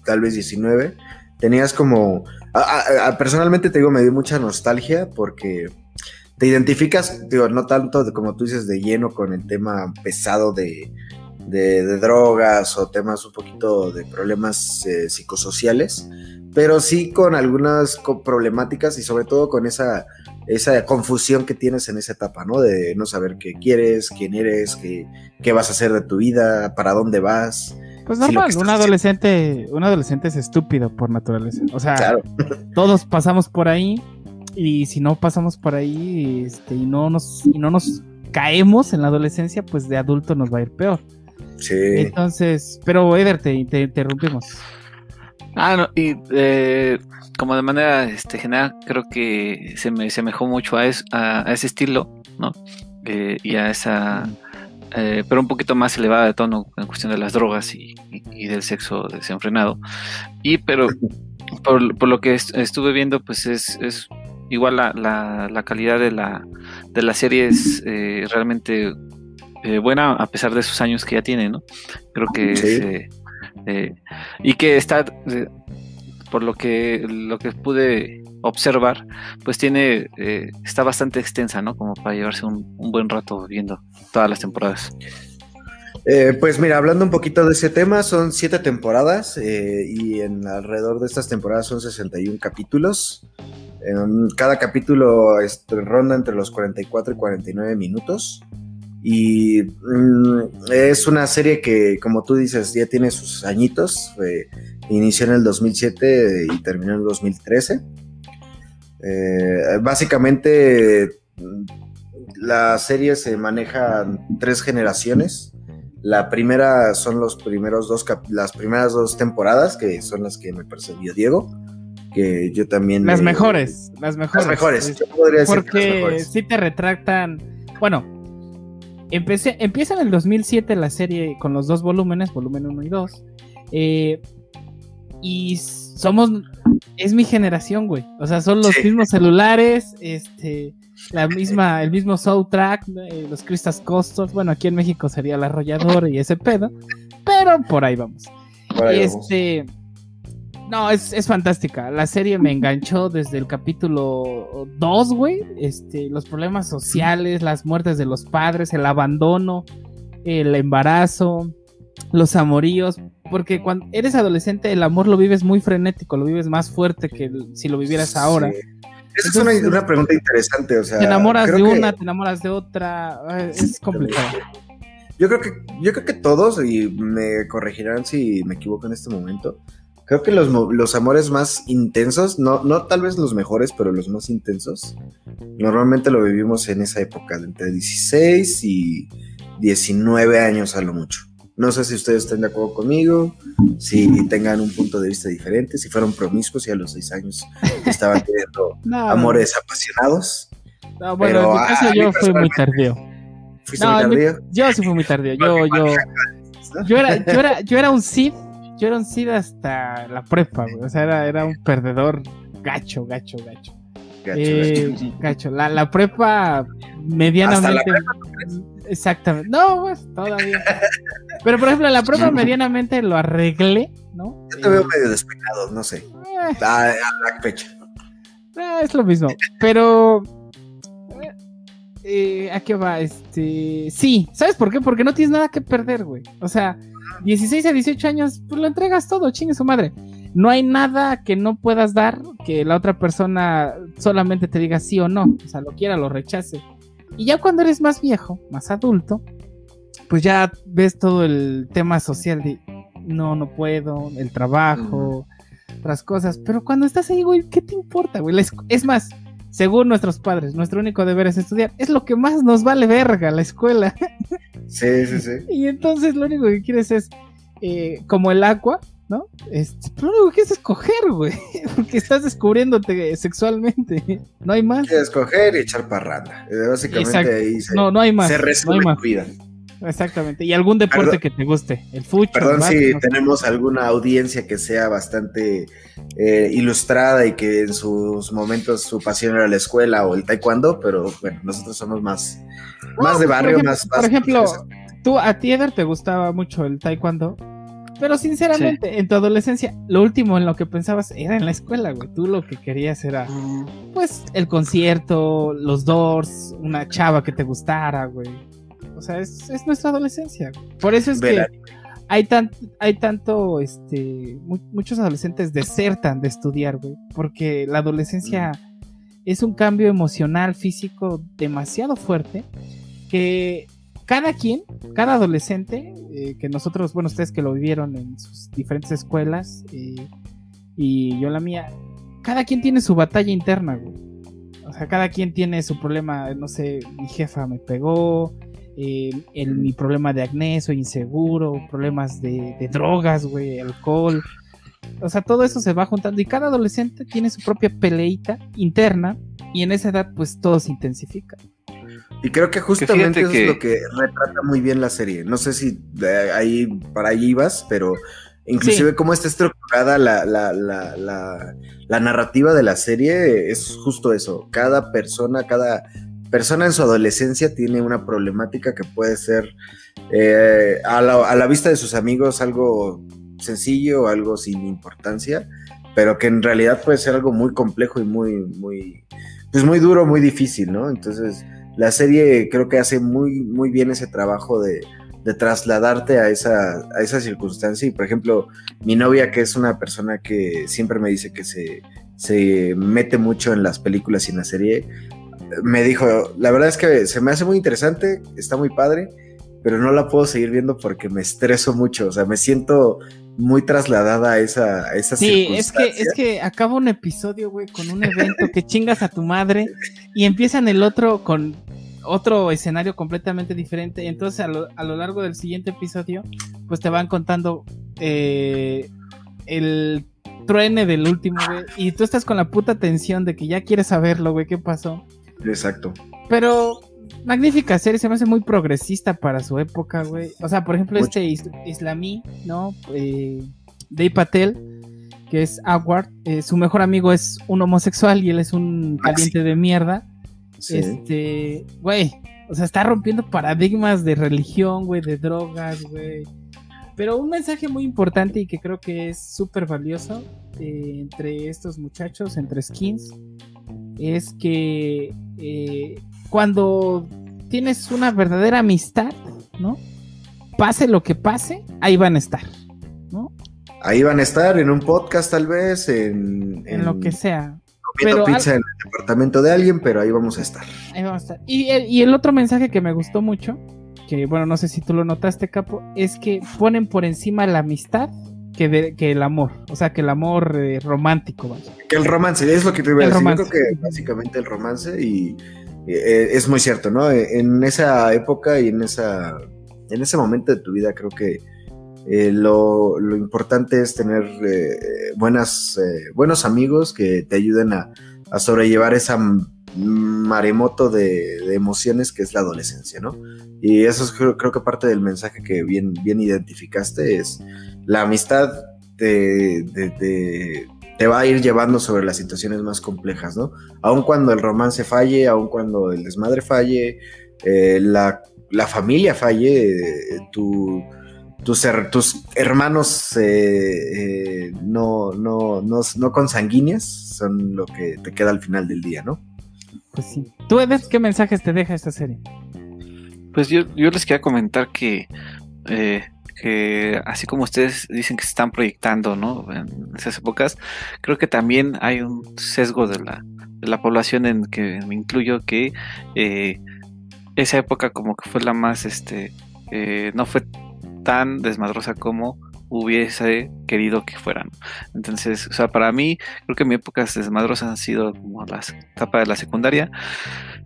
tal vez 19. Tenías como... personalmente te digo, me dio mucha nostalgia porque te identificas, digo, no tanto como tú dices de lleno con el tema pesado de, drogas o temas un poquito de problemas eh, psicosociales, pero sí con algunas problemáticas y sobre todo con esa, esa confusión que tienes en esa etapa, ¿no? De no saber qué quieres, quién eres, qué, qué vas a hacer de tu vida, para dónde vas. Pues normal, un adolescente, un adolescente es estúpido por naturaleza. O sea, todos pasamos por ahí y si no pasamos por ahí este, y, no nos, y no nos caemos en la adolescencia, pues de adulto nos va a ir peor. Sí. Entonces, pero Eder, te, interrumpimos. Ah, no, y eh, como de manera este, general, creo que se me semejó mucho a, a, ese estilo, ¿no? Eh, y a esa, eh, pero un poquito más elevada de tono en cuestión de las drogas y, del sexo desenfrenado. Y, pero por, por lo que estuve viendo, pues es, es igual la, la, calidad de la, de la serie es eh, realmente buena a pesar de sus años que ya tiene, ¿no? Creo que eh, y que está por lo que lo que pude observar, pues tiene está bastante extensa, ¿no? Como para llevarse un, buen rato viendo todas las temporadas. pues mira, hablando un poquito de ese tema, son siete temporadas y en alrededor de estas temporadas son 61 capítulos. Cada capítulo este, ronda entre los 44 y 49 minutos. Y mm, es una serie que, como tú dices, ya tiene sus añitos. inició en el 2007 y terminó en el 2013. Eh, básicamente, la serie se maneja en tres generaciones. La primera son los primeros dos las primeras dos temporadas, que son las que me percibió Diego que yo también... Las mejores, las mejores. Las mejores, yo podría decir Porque si te retractan, bueno, empecé, empieza en el 2007 la serie con los dos volúmenes, volumen 1 y 2, eh, y somos, es mi generación, güey, o sea, son los mismos celulares, este, la misma, el mismo soundtrack, eh, los Crystal Costos, bueno, aquí en México sería el arrollador y ese pedo, pero por ahí vamos. Por ahí este... No, es, fantástica. La serie me enganchó desde el capítulo 2, güey. Este, los problemas sociales, las muertes de los padres, el abandono, el embarazo, los amoríos. Porque cuando eres adolescente, el amor lo vives muy frenético, lo vives más fuerte que si lo vivieras ahora. Esa es una, pregunta interesante. O sea, te enamoras de una, te enamoras de otra. Es complicado. Yo creo que, yo creo que todos, y me corregirán si me equivoco en este momento Creo que los, los amores más intensos, no, no tal vez los mejores, pero los más intensos, normalmente lo vivimos en esa época, entre 16 y 19 años a lo mucho. No sé si ustedes estén de acuerdo conmigo, si tengan un punto de vista diferente, si fueron promiscuos y a los 6 años estaban teniendo amores apasionados. No, bueno, en mi caso yo fui muy tardío. ¿Fuiste muy tardío? yo sí fui muy tardío. Yo, yo, yo, era, yo, era, yo era un Sith yo era un SIDA hasta la prepa, güey. O sea, era, era un perdedor gacho, gacho, gacho. Gacho, eh, gacho. La, la, prepa medianamente. ¿Hasta la prepa, Exactamente. No, pues todavía. Pero por ejemplo, la prepa medianamente lo arreglé, ¿no? Yo te veo medio despeinado, no sé. Eh. a, la fecha. Eh, es lo mismo. Pero. Eh, ¿A qué va? Este. Sí, ¿sabes por qué? Porque no tienes nada que perder, güey. O sea, 16 a 18 años, pues lo entregas todo, chingue su madre. No hay nada que no puedas dar que la otra persona solamente te diga sí o no, o sea, lo quiera, lo rechace. Y ya cuando eres más viejo, más adulto, pues ya ves todo el tema social de no, no puedo, el trabajo, otras cosas. Pero cuando estás ahí, güey, ¿qué te importa, güey? Es más, según nuestros padres, nuestro único deber es estudiar. Es lo que más nos vale verga la escuela. Sí, sí, sí. y entonces lo único que quieres es, eh, como el agua, ¿no? Este, lo único que quieres es escoger, güey. Porque estás descubriéndote sexualmente. No hay más. Escoger y echar parranda. Eh, básicamente ahí se, no, no hay más. se resume no vida. Exactamente. Y algún deporte que te guste. El fútbol. Perdón si tenemos alguna audiencia que sea bastante eh, ilustrada y que en sus momentos su pasión era la escuela o el taekwondo, pero bueno, nosotros somos más, más de barrio, más, Por ejemplo, tú a ti, Eder, te gustaba mucho el taekwondo. Pero sinceramente, en tu adolescencia, lo último en lo que pensabas era en la escuela, güey. Tú lo que querías era, pues, el concierto, los doors, una chava que te gustara, güey. O sea, es, nuestra adolescencia. Por eso es que hay, tan, hay tanto, este, muchos adolescentes desertan de estudiar, güey. Porque la adolescencia es un cambio emocional, físico demasiado fuerte que cada quien, cada adolescente, eh, que nosotros, bueno, ustedes que lo vivieron en sus diferentes escuelas eh, y yo la mía, cada quien tiene su batalla interna, güey. O sea, cada quien tiene su problema, no sé, mi jefa me pegó, el, mi problema de acné, soy inseguro, problemas de, drogas, güey, alcohol. O sea, todo eso se va juntando y cada adolescente tiene su propia peleita interna y en esa edad pues todo se intensifica. Y creo que justamente eso es lo que retrata muy bien la serie. No sé si ahí para ahí ibas, pero inclusive cómo está estructurada la, la, la, la, narrativa de la serie es justo eso. Cada persona, cada persona en su adolescencia tiene una problemática que puede ser eh, a, la, vista de sus amigos algo sencillo, algo sin importancia, pero que en realidad puede ser algo muy complejo y muy, muy, pues muy duro, muy difícil, ¿no? Entonces, la serie creo que hace muy, muy bien ese trabajo de, trasladarte a esa, a esa circunstancia. Y por ejemplo, mi novia, que es una persona que siempre me dice que se, se mete mucho en las películas y en la serie, me dijo, la verdad es que se me hace muy interesante, está muy padre, pero no la puedo seguir viendo porque me estreso mucho, o sea, me siento muy trasladada a esa, a esa sí, es que, es que acaba un episodio, güey, con un evento que chingas a tu madre y empiezan el otro con otro escenario completamente diferente. Entonces, a lo, a lo largo del siguiente episodio, pues te van contando eh, el truene del último, güey. Y tú estás con la puta tensión de que ya quieres saberlo, güey, qué pasó. Exacto. Pero magnífica serie, se me hace muy progresista para su época, güey. O sea, por ejemplo, este islamí, ¿no? Eh, Dave Patel, que es Award, eh, su mejor amigo es un homosexual y él es un caliente de mierda. Este, güey, o sea, está rompiendo paradigmas de religión, güey, de drogas, güey. Pero un mensaje muy importante y que creo que es súper valioso eh, entre estos muchachos, entre skins, es que eh, cuando tienes una verdadera amistad, ¿no? Pase lo que pase, ahí van a estar, ¿no? Ahí van a estar en un podcast tal vez, en, en, lo que sea. Comiendo pizza en el departamento de alguien, pero ahí vamos a estar. Ahí vamos a estar. Y, y el otro mensaje que me gustó mucho, que bueno, no sé si tú lo notaste, Capo, es que ponen por encima la amistad que, que el amor, o sea, que el amor eh, romántico. Que el romance, es lo que te iba a decir. Yo creo que básicamente el romance y eh, es muy cierto, ¿no? En esa época y en esa en ese momento de tu vida creo que eh, lo, lo, importante es tener buenas, buenos amigos que te ayuden a, a sobrellevar esa maremoto de, emociones que es la adolescencia, ¿no? Y eso es creo, que parte del mensaje que bien, bien identificaste es la amistad te, va a ir llevando sobre las situaciones más complejas, ¿no? Aun cuando el romance falle, aun cuando el desmadre falle, eh, la, familia falle, tu, tus, hermanos eh, eh, no, no, no, son lo que te queda al final del día, ¿no? Pues sí. ¿Tú, Eder, qué mensajes te deja esta serie? Pues yo, yo les quería comentar que, eh, que así como ustedes dicen que se están proyectando ¿no? en esas épocas, creo que también hay un sesgo de la, de la población en que me incluyo que eh, esa época como que fue la más, este, eh, no fue tan desmadrosa como hubiese querido que fueran. Entonces, o sea, para mí, creo que mi épocas desmadrosas han sido como la etapa de la secundaria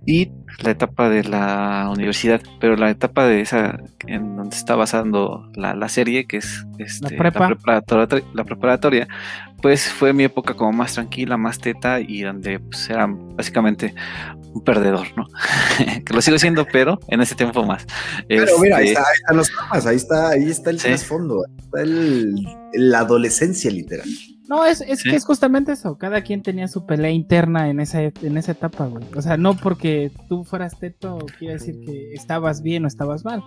y la etapa de la universidad, pero la etapa de esa en donde está basando la, serie, que es este, la, preparatoria, la, preparatoria, pues fue mi época como más tranquila, más teta y donde pues, era básicamente un perdedor, ¿no? que lo sigo siendo, pero en ese tiempo más. Pero mira, ahí, este, está, están los temas, ahí está, ahí está el trasfondo, está el, la adolescencia literal. No, es, es que es justamente eso. Cada quien tenía su pelea interna en esa, en esa etapa, güey. O sea, no porque tú fueras teto quiere decir que estabas bien o estabas mal.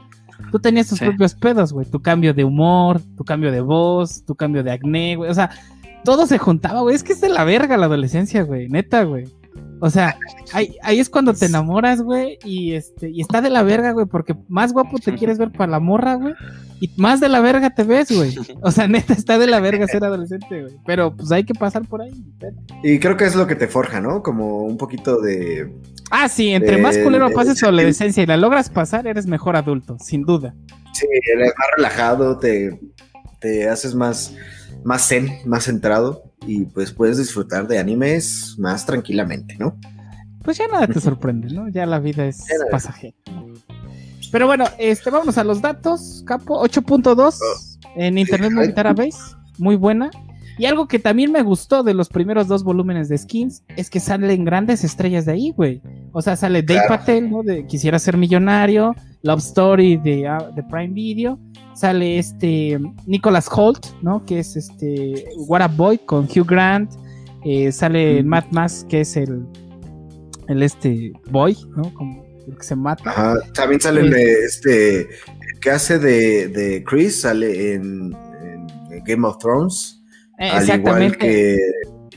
Tú tenías tus propios pedos, güey. Tu cambio de humor, tu cambio de voz, tu cambio de acné, güey. O sea, todo se juntaba, güey. Es que es de la verga la adolescencia, güey. Neta, güey. O sea, ahí, ahí es cuando te enamoras, güey, y este, y está de la verga, güey, porque más guapo te quieres ver para la morra, güey, y más de la verga te ves, güey. O sea, neta, está de la verga ser adolescente, güey. Pero pues hay que pasar por ahí. Y creo que es lo que te forja, ¿no? Como un poquito de. Ah, sí, entre más culero pases tu adolescencia y la logras pasar, eres mejor adulto, sin duda. Sí, eres más relajado, te, te haces más, más zen, más centrado y pues puedes disfrutar de animes más tranquilamente, ¿no? Pues ya nada te sorprende, ¿no? Ya la vida es pasajera. Pero bueno, este, vamos a los datos, Capo. 8.2 en Internet Movie Database, muy buena. Y algo que también me gustó de los primeros dos volúmenes de Skins es que salen grandes estrellas de ahí, güey. O sea, sale Dave Patel, ¿no? De Quisiera ser millonario, Love Story de, ah, de Prime Video, sale este Nicholas Holt, ¿no? Que es este What a Boy con Hugh Grant, eh, sale Matt Max, que es el, el este boy, ¿no? Como el que se mata. Ajá, también sale este, que hace de, de Chris, sale en, Game of Thrones. Eh, exactamente.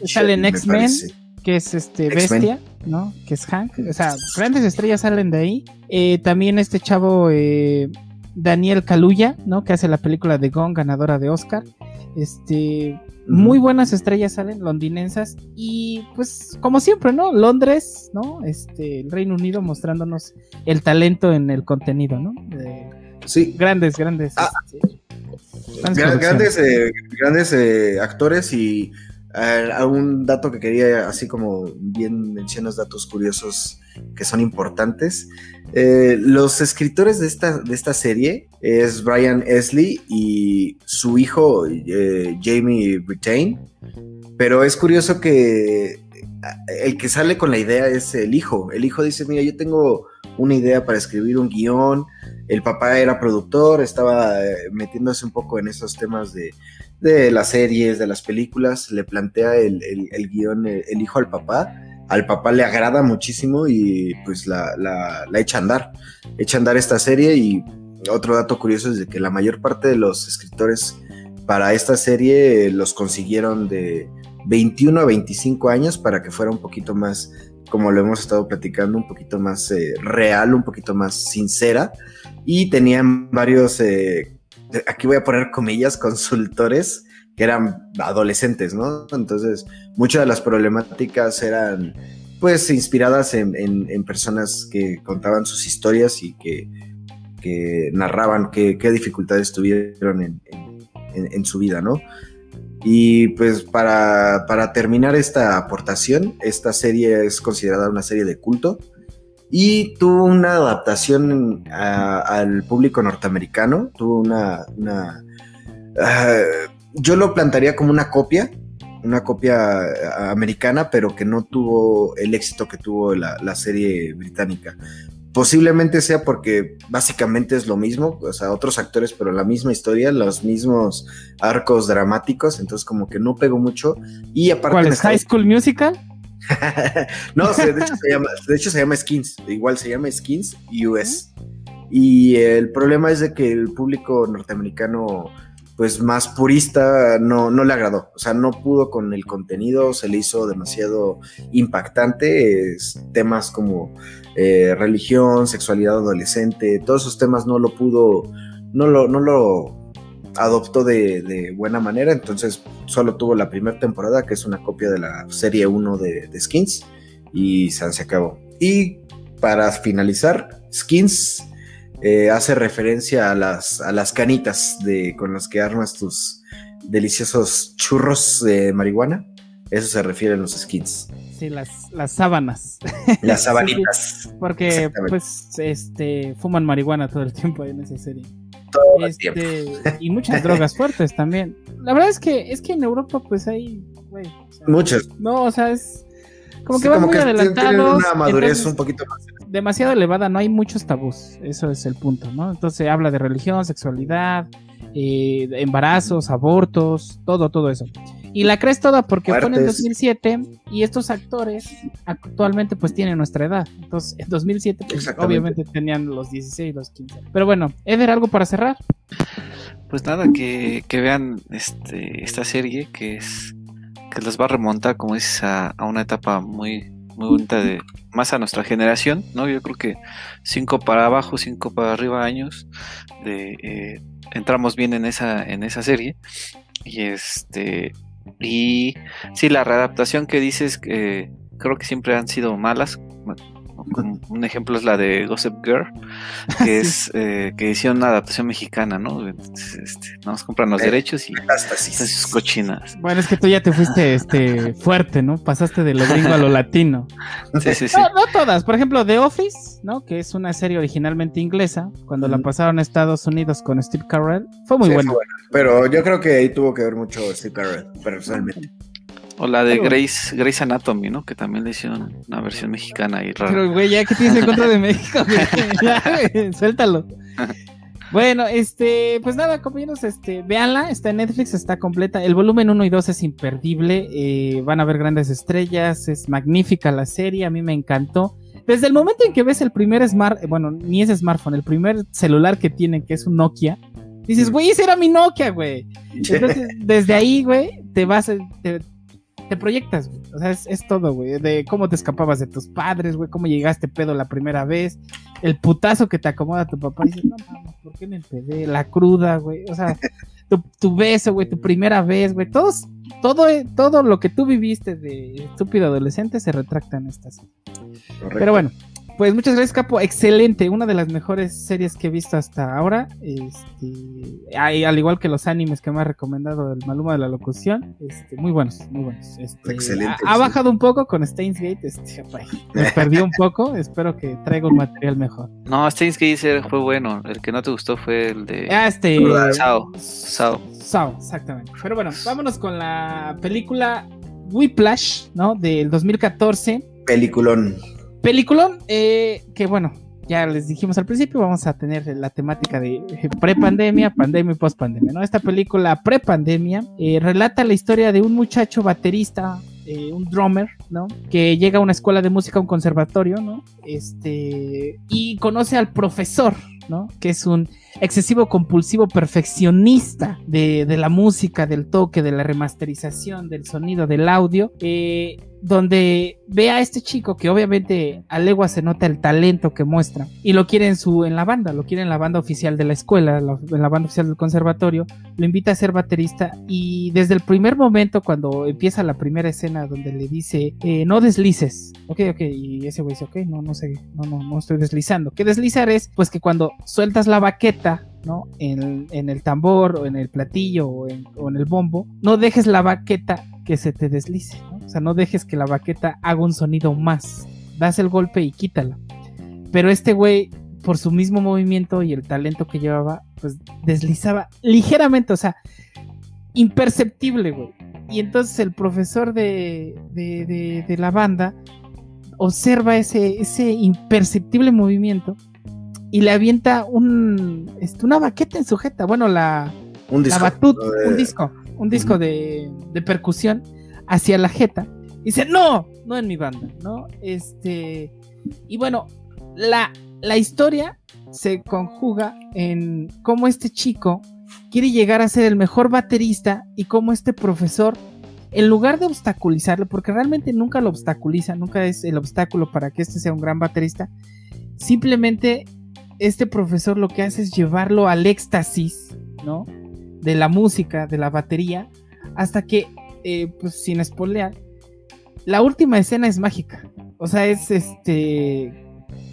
sale en X-Men, que es este Bestia, ¿no? Que es Hank. O sea, grandes estrellas salen de ahí. Eh, también este chavo eh, Daniel Kaluuya, ¿no? Que hace la película de Gone, ganadora de Oscar. Este, muy buenas estrellas salen, londinensas y pues como siempre, ¿no? Londres, ¿no? Este, el Reino Unido mostrándonos el talento en el contenido, ¿no? sí. Grandes, grandes. Ah, este, grandes, eh, grandes eh, actores y un dato que quería, así como bien mencionas datos curiosos que son importantes. Eh, los escritores de esta, de esta serie es Brian Esley y su hijo eh, Jamie Brittain. Pero es curioso que el que sale con la idea es el hijo. El hijo dice, mira, yo tengo una idea para escribir un guion. El papá era productor, estaba eh, metiéndose un poco en esos temas de, de las series, de las películas. Le plantea el, el, guion el hijo al papá al papá le agrada muchísimo y pues la, la, echa a andar. Echa a andar esta serie y otro dato curioso es que la mayor parte de los escritores para esta serie los consiguieron de 21 a 25 años para que fuera un poquito más, como lo hemos estado platicando, un poquito más eh, real, un poquito más sincera. Y tenían varios, eh, aquí voy a poner comillas, consultores que eran adolescentes, ¿no? Entonces, muchas de las problemáticas eran, pues, inspiradas en, personas que contaban sus historias y que, narraban qué, dificultades tuvieron en, su vida, ¿no? Y pues para, terminar esta aportación, esta serie es considerada una serie de culto y tuvo una adaptación al público norteamericano, tuvo una, ah, yo lo plantaría como una copia, una copia eh, americana, pero que no tuvo el éxito que tuvo la, serie británica. Posiblemente sea porque básicamente es lo mismo, o sea, otros actores, pero la misma historia, los mismos arcos dramáticos, entonces como que no pegó mucho. Y aparte... ¿Cuál es High School Musical? no, de, hecho se llama, de hecho se llama Skins, igual se llama Skins US. Y el problema es de que el público norteamericano pues más purista no, no le agradó, o sea, no pudo con el contenido, se le hizo demasiado impactante, temas como eh, religión, sexualidad adolescente, todos esos temas no lo pudo, no lo, no lo adoptó de, buena manera, entonces solo tuvo la primera temporada, que es una copia de la serie 1 de, de Skins, y se acabó. Y para finalizar, Skins eh, hace referencia a las, a las canitas de, con las que armas tus, deliciosos churros de marihuana. Eso se refiere a los skins. Sí, las, las sábanas. Las sabanitas. Porque Exactamente. pues este fuman marihuana todo el tiempo en esa serie. Todo el Este, tiempo. y muchas drogas fuertes también. La verdad es que es que en Europa pues hay güey, o sea, Muchos. No, o sea, es como que Sí, van como muy que tienen adelantados. una madurez entonces, un poquito más. Demasiado elevada, no hay muchos tabús, eso es el punto, ¿no? Entonces habla de religión, sexualidad, eh, embarazos, abortos, todo, todo eso. Y la crees toda porque fue en el Muertes. 2007 y estos actores actualmente pues tienen nuestra edad. Entonces en 2007 pues, obviamente tenían los 16, los 15. Pero bueno, Eder, ¿algo para cerrar? Pues nada, que, que vean este, esta serie que es que los va a remontar, como dices, a, a una etapa muy, muy bonita de más a nuestra generación, ¿no? Yo creo que cinco para abajo, cinco para arriba años, de eh, entramos bien en esa, en esa serie. Y este y sí, la readaptación que dices que creo que siempre han sido malas. Un ejemplo es la de Gossip Girl, que es eh, que hicieron una adaptación mexicana, ¿no? Este, nos compran los Eh, derechos y Hasta sí. sus cochinas. Bueno, es que tú ya te fuiste este fuerte, ¿no? Pasaste de lo gringo a lo latino. Sí, sí, sí. No, no todas. Por ejemplo, The Office, ¿no? Que es una serie originalmente inglesa. Cuando la pasaron a Estados Unidos con Steve Carell, fue muy Sí, buena. fue buena. Pero yo creo que ahí tuvo que ver mucho Steve Carell, personalmente. O la de Grace, Grace Anatomy, ¿no? Que también le hicieron una versión mexicana y rara. Pero, güey, ya que tienes en contra de México, güey. Ya, güey, suéltalo. Bueno, este, pues nada, compañeros, este, véanla, está en Netflix, está completa. El volumen 1 y 2 es imperdible. eh, van a ver grandes estrellas, es magnífica la serie, a mí me encantó. Desde el momento en que ves el primer smart, eh, bueno, ni es smartphone, el primer celular que tienen, que es un Nokia, dices, güey, ese era mi Nokia, güey. Entonces, desde ahí, güey, te vas, a- te, te proyectas, güey. O sea, es, es todo, güey. De cómo te escapabas de tus padres, güey, cómo llegaste pedo la primera vez, el putazo que te acomoda tu papá. Y dices, no mames, ¿por qué me empedé? La cruda, güey. O sea, tu, tu beso, güey, tu primera vez, güey. Todos, todo, todo lo que tú viviste de estúpido adolescente se retracta en esta serie. Correcto. Pero bueno, pues muchas gracias, Capo. Excelente, una de las mejores series que he visto hasta ahora. Este, ay, al igual que los animes que me ha recomendado el Maluma de la locución, este, muy buenos, muy buenos. Este, Excelente, Ha, bajado un poco con Steins Gate, este, me perdí un poco. Espero que traiga un material mejor. No, Steins Gate fue bueno. El que no te gustó fue el de Ah, este, Sao. Sao. Sao, exactamente. Pero bueno, vámonos con la película Whiplash, ¿no? Del 2014. Peliculón. Peliculón, eh, que bueno, ya les dijimos al principio, vamos a tener la temática de prepandemia, pandemia y pospandemia, ¿no? Esta película prepandemia eh, relata la historia de un muchacho baterista, eh, un drummer, ¿no? Que llega a una escuela de música, a un conservatorio, ¿no? Este, y conoce al profesor, ¿no? Que es un excesivo compulsivo perfeccionista de, de la música, del toque, de la remasterización, del sonido, del audio, eh, donde ve a este chico que obviamente a legua se nota el talento que muestra y lo quiere en su en la banda, lo quiere en la banda oficial de la escuela, la- en la banda oficial del conservatorio, lo invita a ser baterista y desde el primer momento cuando empieza la primera escena donde le dice eh, no deslices, ok, ok, y ese güey dice ok, no, no sé, no, no, no estoy deslizando, que deslizar es pues que cuando sueltas la baqueta ¿no? En, el tambor o en el platillo o en, o en el bombo, no dejes la baqueta que se te deslice, ¿no? O sea, no dejes que la baqueta haga un sonido más. Das el golpe y quítala. Pero este güey, por su mismo movimiento y el talento que llevaba, pues deslizaba ligeramente, o sea, imperceptible, güey. Y entonces el profesor de, de, de- de la banda observa ese, ese imperceptible movimiento y le avienta un, este, una baqueta en sujeta. Bueno, la, Un la disco. batut, Eh, un disco, un disco de, de percusión hacia la jeta. Y dice, no, no en mi banda, ¿no? Este, y bueno, la, la historia se conjuga en cómo este chico quiere llegar a ser el mejor baterista y cómo este profesor, en lugar de obstaculizarlo, porque realmente nunca lo obstaculiza, nunca es el obstáculo para que este sea un gran baterista, simplemente este profesor lo que hace es llevarlo al éxtasis, ¿no? De la música, de la batería, hasta que, eh, pues sin spoilear, la última escena es mágica. O sea, es este.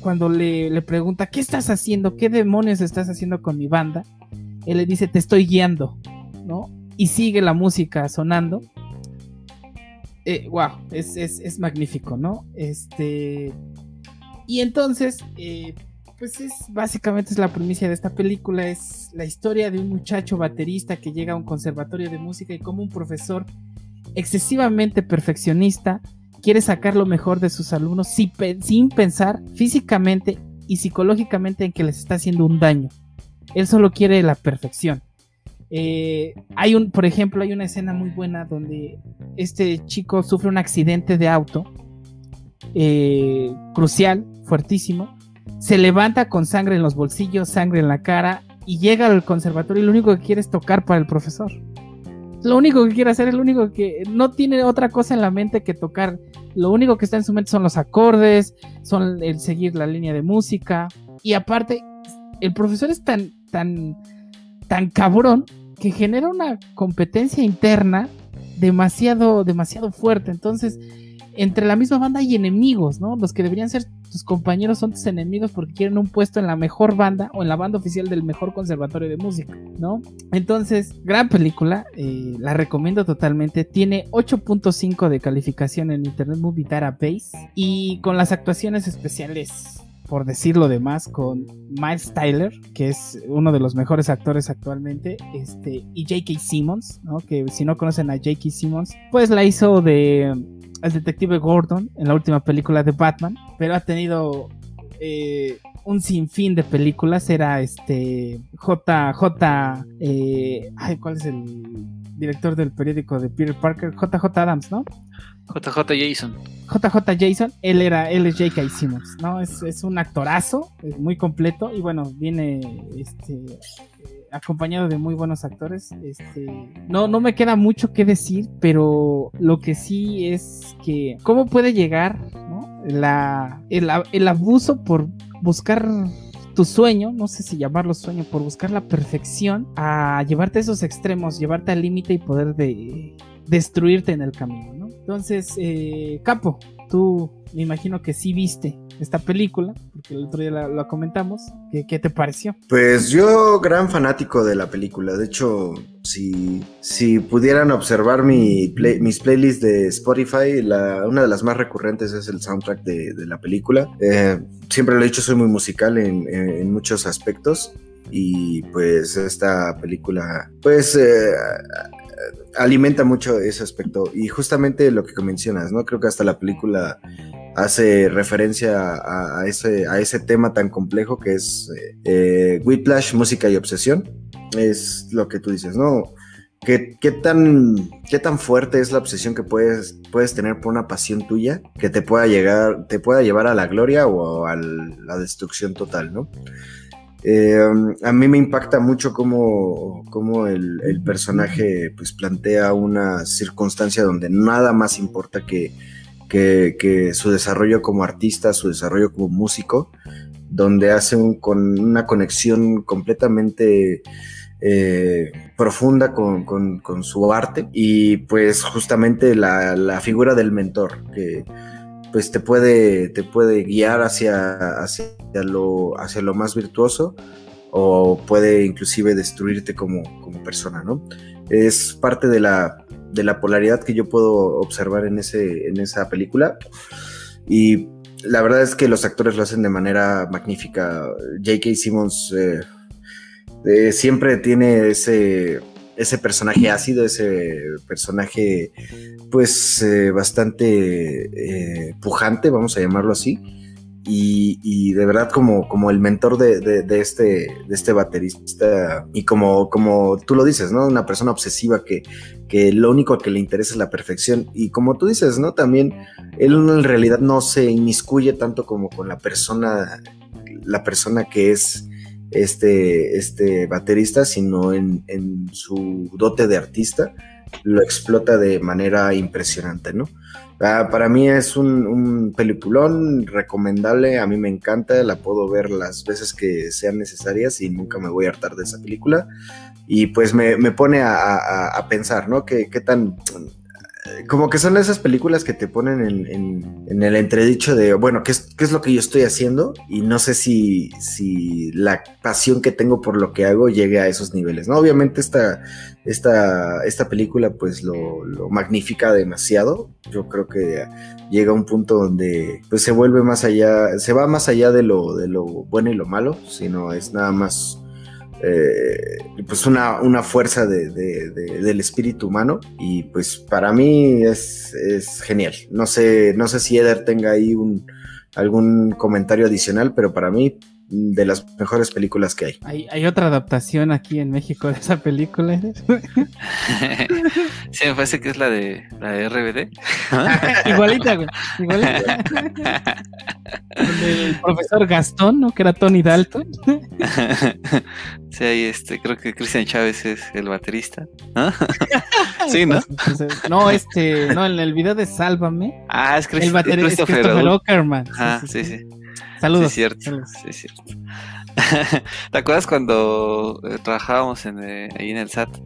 Cuando le, le pregunta, ¿qué estás haciendo? ¿Qué demonios estás haciendo con mi banda? Él le dice, te estoy guiando, ¿no? y sigue la música sonando. wow, eh, es, magnífico, ¿no? Este. Y entonces, eh, pues es básicamente es la primicia de esta película. Es la historia de un muchacho baterista que llega a un conservatorio de música y como un profesor excesivamente perfeccionista quiere sacar lo mejor de sus alumnos sin pensar físicamente y psicológicamente en que les está haciendo un daño. Él solo quiere la perfección. Eh, hay un, por ejemplo, hay una escena muy buena donde este chico sufre un accidente de auto eh, crucial, fuertísimo. Se levanta con sangre en los bolsillos, sangre en la cara y llega al conservatorio y lo único que quiere es tocar para el profesor. Lo único que quiere hacer es lo único que no tiene otra cosa en la mente que tocar. Lo único que está en su mente son los acordes, son el seguir la línea de música. Y aparte, el profesor es tan, tan, tan cabrón que genera una competencia interna demasiado, demasiado fuerte. Entonces, entre la misma banda hay enemigos, ¿no? Los que deberían ser tus compañeros son tus enemigos porque quieren un puesto en la mejor banda o en la banda oficial del mejor conservatorio de música, ¿no? Entonces, gran película, eh, la recomiendo totalmente. Tiene 8.5 de calificación en Internet Movie Database y con las actuaciones especiales por decirlo demás, con Miles Tyler, que es uno de los mejores actores actualmente, este, y J.K. Simmons, ¿no? que si no conocen a J.K. Simmons, pues la hizo de el detective Gordon en la última película de Batman, pero ha tenido eh, un sinfín de películas. Era este JJ, eh, ay, ¿cuál es el director del periódico de Peter Parker? JJ Adams, ¿no? JJ Jason. JJ Jason, él era, él es J.K. Simmons, ¿no? Es, es un actorazo, es muy completo y bueno, viene este acompañado de muy buenos actores. Este, no, no me queda mucho que decir, pero lo que sí es que cómo puede llegar la, el, abuso por buscar tu sueño, no sé si llamarlo sueño, por buscar la perfección, a llevarte a esos extremos, llevarte al límite y poder de, destruirte en el camino, ¿no? Entonces, eh, Capo, tú me imagino que sí viste esta película, porque el otro día la, comentamos. ¿Qué, te pareció? Pues yo, gran fanático de la película. De hecho, si, si pudieran observar mi mis playlists de Spotify, la, una de las más recurrentes es el soundtrack de, la película. Eh, siempre lo he dicho, soy muy musical en, en muchos aspectos y pues esta película pues eh, alimenta mucho ese aspecto y justamente lo que mencionas, ¿no? Creo que hasta la película hace referencia a, ese, a ese tema tan complejo que es eh, Whiplash, música y obsesión. Es lo que tú dices, ¿no? ¿Qué, qué, tan, ¿Qué tan fuerte es la obsesión que puedes, puedes tener por una pasión tuya que te pueda, llegar, te pueda llevar a la gloria o a la destrucción total, ¿no? Eh, a mí me impacta mucho cómo, cómo el, el, personaje pues, plantea una circunstancia donde nada más importa que, que, su desarrollo como artista, su desarrollo como músico, donde hace un, con una conexión completamente eh, profunda con, con, su arte y pues justamente la, la figura del mentor que pues te puede, te puede guiar hacia, hacia, lo, hacia lo más virtuoso o puede inclusive destruirte como, como persona, ¿no? Es parte de la, de la polaridad que yo puedo observar en, ese, en esa película y la verdad es que los actores lo hacen de manera magnífica. J.K. Simmons eh, eh, siempre tiene ese, ese personaje ácido, ese personaje pues eh, bastante pujante, vamos a llamarlo así. Y, de verdad como, como el mentor de, este, de este baterista y como, como tú lo dices, ¿no? Una persona obsesiva que, que lo único que le interesa es la perfección y como tú dices, ¿no? También él en realidad no se inmiscuye tanto como con la persona, la persona que es este, este baterista, sino en, su dote de artista, lo explota de manera impresionante, ¿no? Ah, para mí es un, peliculón recomendable, a mí me encanta, la puedo ver las veces que sean necesarias y nunca me voy a hartar de esa película. Y pues me, pone a, pensar, ¿no? ¿Qué, tan, como que son esas películas que te ponen en, el entredicho de, bueno, ¿qué es, ¿qué es, lo que yo estoy haciendo? Y no sé si, si la pasión que tengo por lo que hago llegue a esos niveles, ¿no? Obviamente esta, esta, esta película pues lo, lo magnifica demasiado. Yo creo que llega a un punto donde pues se vuelve más allá, se va más allá de lo, de lo bueno y lo malo, sino es nada más eh, pues una, una fuerza del espíritu humano y pues para mí es, genial. No sé, no sé si Eder tenga ahí un, algún comentario adicional, pero para mí de las mejores películas que hay. Hay, otra adaptación aquí en México de esa película. sí, me parece que es la de la de RBD. igualita, güey. Igualita. el profesor Gastón, ¿no? Que era Tony Dalton. sí, ahí este, creo que Cristian Chávez es el baterista. sí, ¿no? no, este, no, en el video de Sálvame. Ah, es, el baterista Christopher Ockerman. Ah, sí. sí. Saludos. Sí, es cierto. Sí, cierto. ¿Te acuerdas cuando eh, trabajábamos en, eh, ahí en el SAT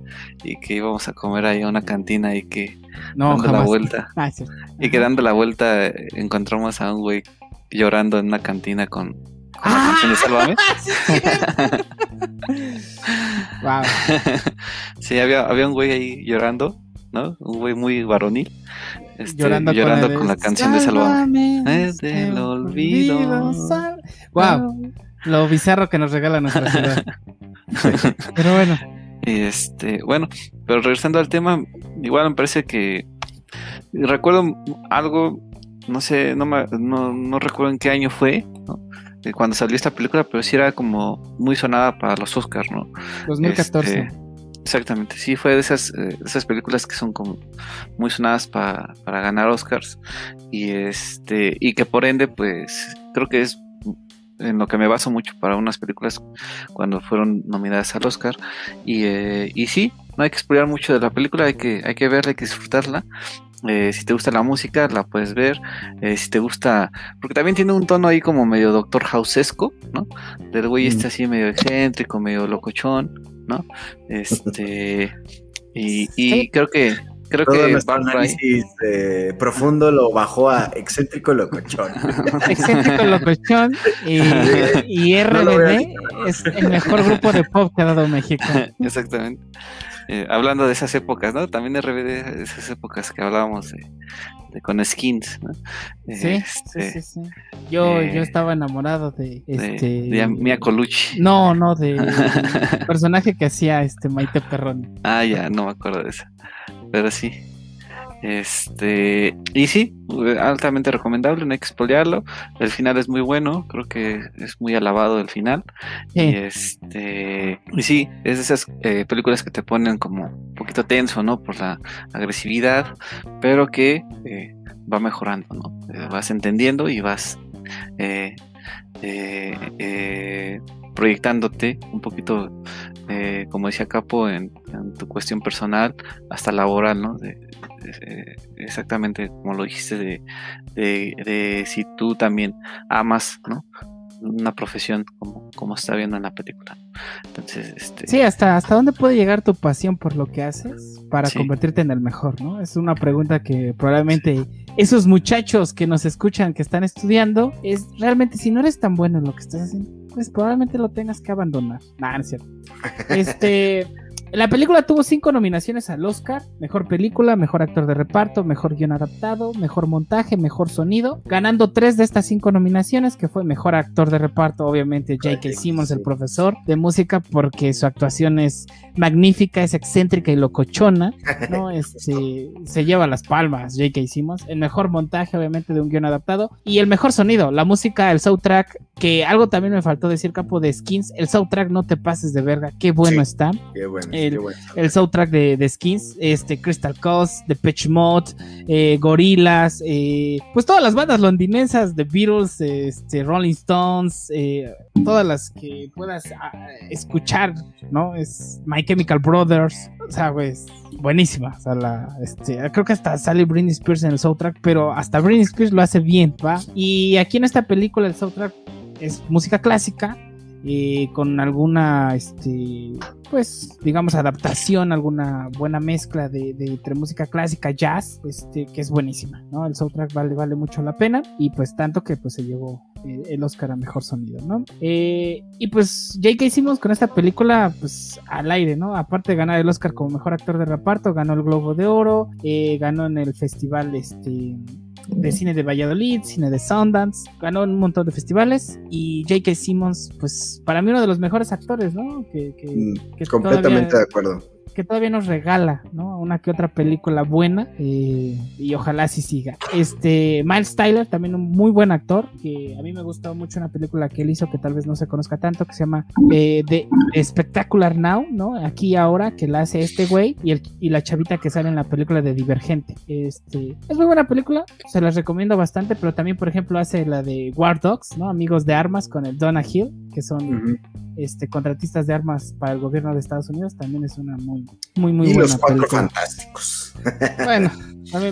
y que íbamos a comer ahí a una cantina y que dando la vuelta ah, y que dando la vuelta eh, encontramos a un güey llorando en una cantina con, con la canción de Sálvame? wow. sí, había, había un güey ahí llorando, ¿no? Un güey muy varonil este, llorando, con, la canción de Salvador. Es del olvido. Wow, lo bizarro que nos regala nuestra ciudad. pero bueno. Este, bueno, pero regresando al tema, igual me parece que recuerdo algo, no sé, no, me, no, recuerdo en qué año fue, cuando salió esta película, pero sí era como muy sonada para los Oscars, ¿no? 2014. Exactamente, sí, fue de esas, eh, esas películas que son como muy sonadas para ganar Oscars. Y este y que por ende pues creo que es en lo que me baso mucho para unas películas cuando fueron nominadas al Oscar. Y, eh, y sí, no hay que explorar mucho de la película, hay que, hay que verla, hay que disfrutarla eh, si te gusta la música, la puedes ver. si te gusta, porque también tiene un tono ahí como medio Doctor Housesco, ¿no? Del güey este así medio excéntrico, medio locochón. ¿no? Este, y, creo que creo que análisis eh, profundo lo bajó a excéntrico locochón. excéntrico locochón y, y RBD es el mejor grupo de pop que ha dado México. Exactamente. Eh, hablando de esas épocas, ¿no? También RBD, esas épocas que hablábamos de, con skins, ¿no? Sí, este, sí, sí, Yo, yo estaba enamorado de este. De, Mia Colucci. No, no, de personaje que hacía este Maite Perroni. Ah, ya, no me acuerdo de esa. Pero sí. Este, y sí, altamente recomendable, no hay que expoliarlo. El final es muy bueno, creo que es muy alabado el final. Y este, y sí, es de esas eh, películas que te ponen como un poquito tenso, ¿no? Por la agresividad, pero que eh, va mejorando, ¿no? Eh, vas entendiendo y vas proyectándote un poquito, como decía Capo, en, tu cuestión personal hasta laboral, ¿no? Eh, exactamente como lo dijiste, de, de, si tú también amas, ¿no? Una profesión como, como está viendo en la película. Entonces, este... Sí, hasta, hasta dónde puede llegar tu pasión por lo que haces para convertirte en el mejor, ¿no? Es una pregunta que probablemente esos muchachos que nos escuchan, que están estudiando, es realmente si no eres tan bueno en lo que estás haciendo, pues probablemente lo tengas que abandonar. Nah, no es cierto. Este. La película tuvo cinco nominaciones al Oscar: Mejor película, Mejor actor de reparto, Mejor guion adaptado, Mejor montaje, Mejor sonido, ganando tres de estas cinco nominaciones, que fue Mejor actor de reparto, obviamente J.K. Simmons, el profesor de música, porque su actuación es magnífica, es excéntrica y locochona, ¿no? Este, se lleva las palmas J.K. Simmons. El mejor montaje, obviamente, de un guion adaptado y el mejor sonido, la música, el soundtrack, que algo también me faltó decir, capo de Skins, el soundtrack no te pases de verga, qué bueno está. Qué bueno el, soundtrack de, Skins, este, Crystal Coast, The Pitch Mode, eh, Gorillaz, eh, pues todas las bandas londinenses, The Beatles, este, Rolling Stones, eh, todas las que puedas ah, escuchar, ¿no? Es My Chemical Brothers, o sea, pues buenísima. O sea, la, este, creo que hasta sale Britney Spears en el soundtrack, pero hasta Britney Spears lo hace bien, ¿va? Y aquí en esta película el soundtrack es música clásica, eh, con alguna, este, pues, digamos, adaptación, alguna buena mezcla de, entre música clásica, jazz, este, que es buenísima, ¿no? El soundtrack vale, mucho la pena y pues tanto que pues se llevó eh, el Oscar a Mejor Sonido, ¿no? Eh, y pues ya que hicimos con esta película, pues al aire, ¿no? Aparte de ganar el Oscar como Mejor Actor de Reparto, ganó el Globo de Oro, ganó en el festival, este de cine de Valladolid, cine de Sundance, ganó un montón de festivales y J.K. Simmons, pues para mí uno de los mejores actores, ¿no? Que, mm, completamente de acuerdo que todavía nos regala, ¿no? Una que otra película buena eh, y ojalá así siga. Este, Miles Tyler, también un muy buen actor, que a mí me gustó mucho una película que él hizo que tal vez no se conozca tanto, que se llama eh, The Spectacular Now, ¿no? Aquí y ahora, que la hace este güey y, el, y la chavita que sale en la película de Divergente. Este, es muy buena película, se las recomiendo bastante, pero también, por ejemplo, hace la de War Dogs, ¿no? Amigos de Armas con el Donna Hill, que son este, contratistas de armas para el gobierno de Estados Unidos, también es una muy, muy, muy y buena. los cuatro fantásticos. Bueno,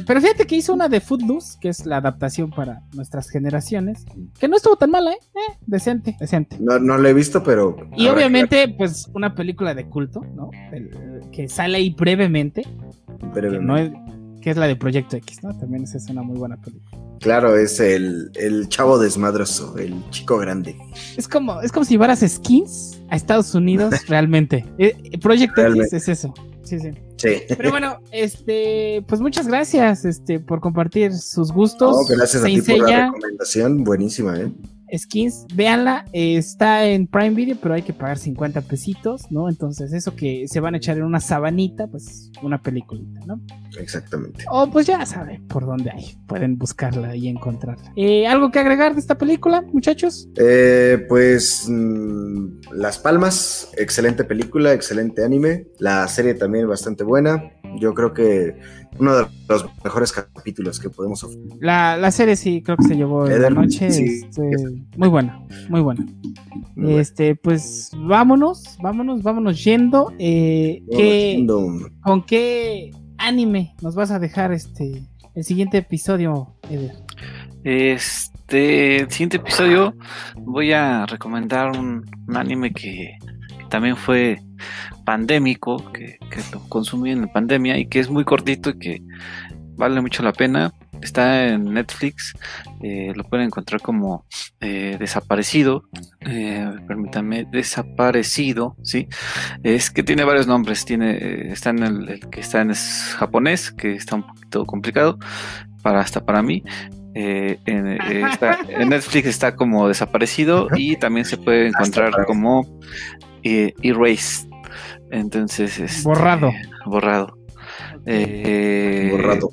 pero fíjate que hizo una de Footloose, que es la adaptación para nuestras generaciones, que no estuvo tan mala, ¿eh? eh decente, decente. No, no la he visto, pero. Y obviamente, pues, una película de culto, ¿no? que sale ahí brevemente. Brevemente. Que, es, la de Proyecto X, ¿no? También es una muy buena película. Claro, es el, el, chavo desmadroso, el chico grande. Es como, es como si llevaras skins a Estados Unidos realmente. Eh, Project X es eso. Sí, sí. Sí. Pero bueno, este, pues muchas gracias, este, por compartir sus gustos. No, gracias a ti por la recomendación, buenísima, eh skins, véanla, está en Prime Video, pero hay que pagar 50 pesitos, ¿no? Entonces, eso que se van a echar en una sabanita, pues una peliculita, ¿no? Exactamente. O pues ya saben por dónde hay, pueden buscarla y encontrarla. Eh, ¿Algo que agregar de esta película, muchachos? Eh, pues mm, Las Palmas, excelente película, excelente anime, la serie también bastante buena, yo creo que uno de los mejores capítulos que podemos ofrecer. La, la serie sí, creo que se llevó en la noche. Este, muy buena, muy buena. este, pues vámonos, vámonos, vámonos yendo. Eh, ¿Con qué anime nos vas a dejar este el siguiente episodio, Eder? Este, el siguiente episodio voy a recomendar un, anime que también fue pandémico, que, lo consumí en la pandemia y que es muy cortito y que vale mucho la pena. Está en Netflix, eh, lo pueden encontrar como eh, desaparecido. Eh, permítanme, desaparecido, ¿sí? Es que tiene varios nombres. Tiene, está en el, que está en es japonés, que está un poquito complicado, para, hasta para mí. en, en, Netflix está como desaparecido y también se puede encontrar como Erased entonces, este, borrado. Borrado. Eh, borrado.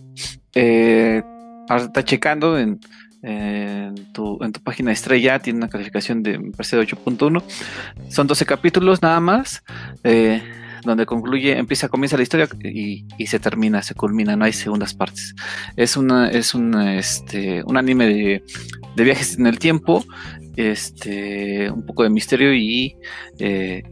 Eh, ahora está checando en, tu, página estrella, tiene una calificación de, me parece, de 8.1. Son 12 capítulos nada más, eh, donde concluye, empieza, comienza la historia y, se termina, se culmina, no hay segundas partes. Es una, es una, este, un anime de, de viajes en el tiempo, este, un poco de misterio y eh,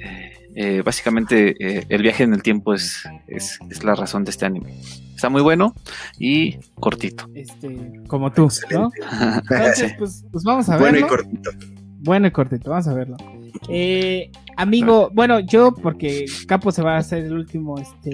básicamente eh, el viaje en el tiempo es, es, la razón de este anime. Está muy bueno y cortito. Este, como tú, ¿no? Entonces, pues, pues, vamos a verlo. Bueno y cortito. Bueno y cortito, vamos a verlo. Eh, amigo, bueno, yo porque Capo se va a hacer el último este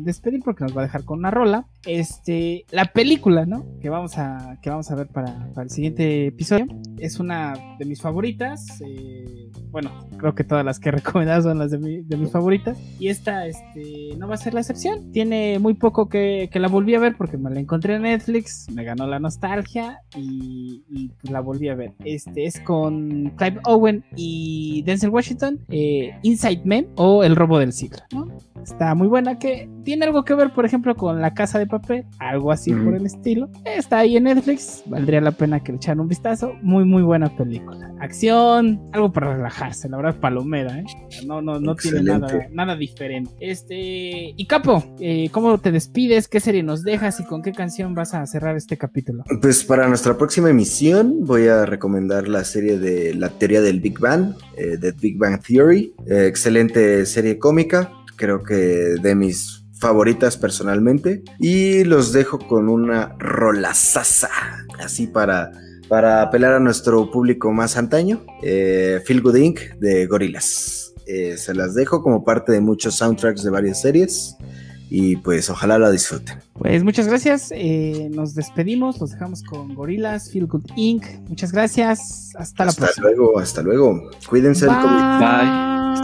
despedir porque nos va a dejar con una rola. Este, la película, ¿no? Que vamos a que vamos a ver para, el siguiente episodio es una de mis favoritas. Eh, bueno, creo que todas las que he recomendado son las de, mis favoritas. Y esta este, no va a ser la excepción. Tiene muy poco que, la volví a ver porque me la encontré en Netflix, me ganó la nostalgia y, la volví a ver. Este es con Clive Owen y Denzel Washington, eh, Inside Men o El robo del siglo, ¿no? Está muy buena que tiene algo que ver, por ejemplo, con La Casa de Papel, algo así por el estilo. Está ahí en Netflix, valdría la pena que le echaran un vistazo. Muy, muy buena película. Acción, algo para relajarse, la verdad, palomera, ¿eh? No, no, no tiene nada, nada diferente. Este, y Capo, eh, ¿cómo te despides? ¿Qué serie nos dejas y con qué canción vas a cerrar este capítulo? Pues para nuestra próxima emisión voy a recomendar la serie de La teoría del Big Bang, eh, The Big Bang Theory. Eh, excelente serie cómica creo que de mis favoritas personalmente. Y los dejo con una rolazaza, así para, para apelar a nuestro público más antaño. Eh, Feel Good Inc. de Gorillaz. Eh, se las dejo como parte de muchos soundtracks de varias series. Y pues ojalá la disfruten. Pues muchas gracias. Eh, nos despedimos. Los dejamos con Gorillas, Feel Good Inc. Muchas gracias. Hasta, la próxima. Hasta luego, hasta luego. Cuídense. Bye. El COVID.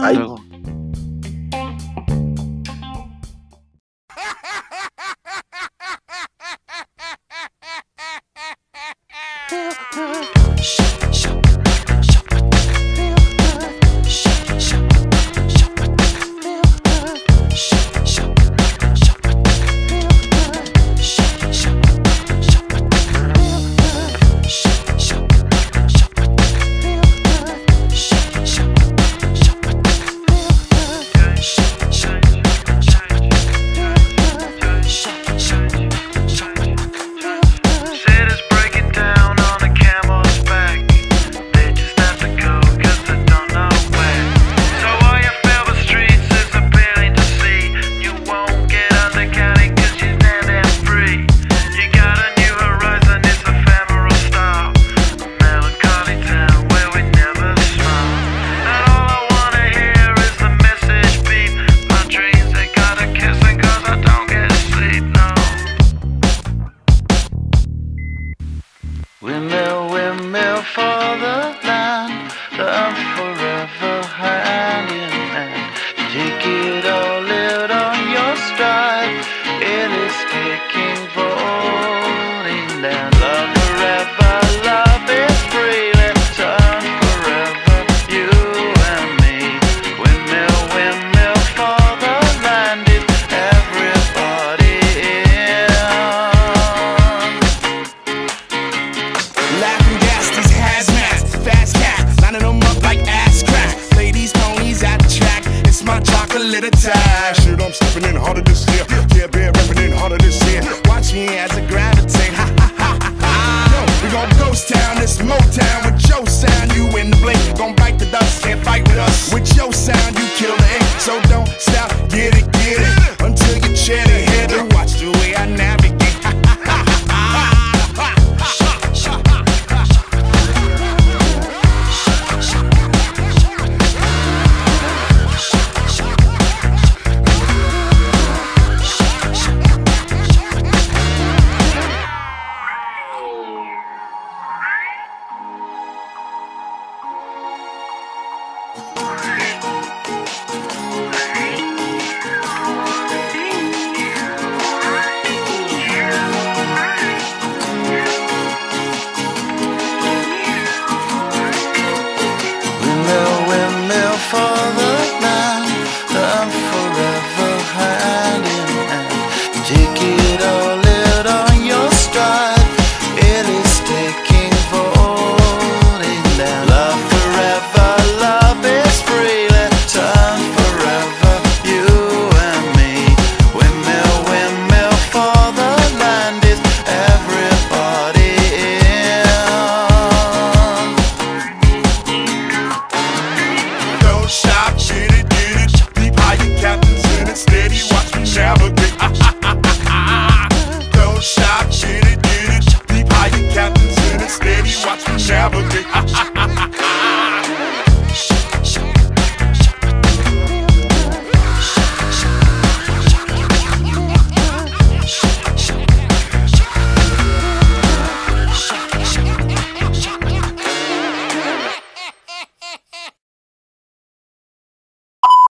Bye. Bye.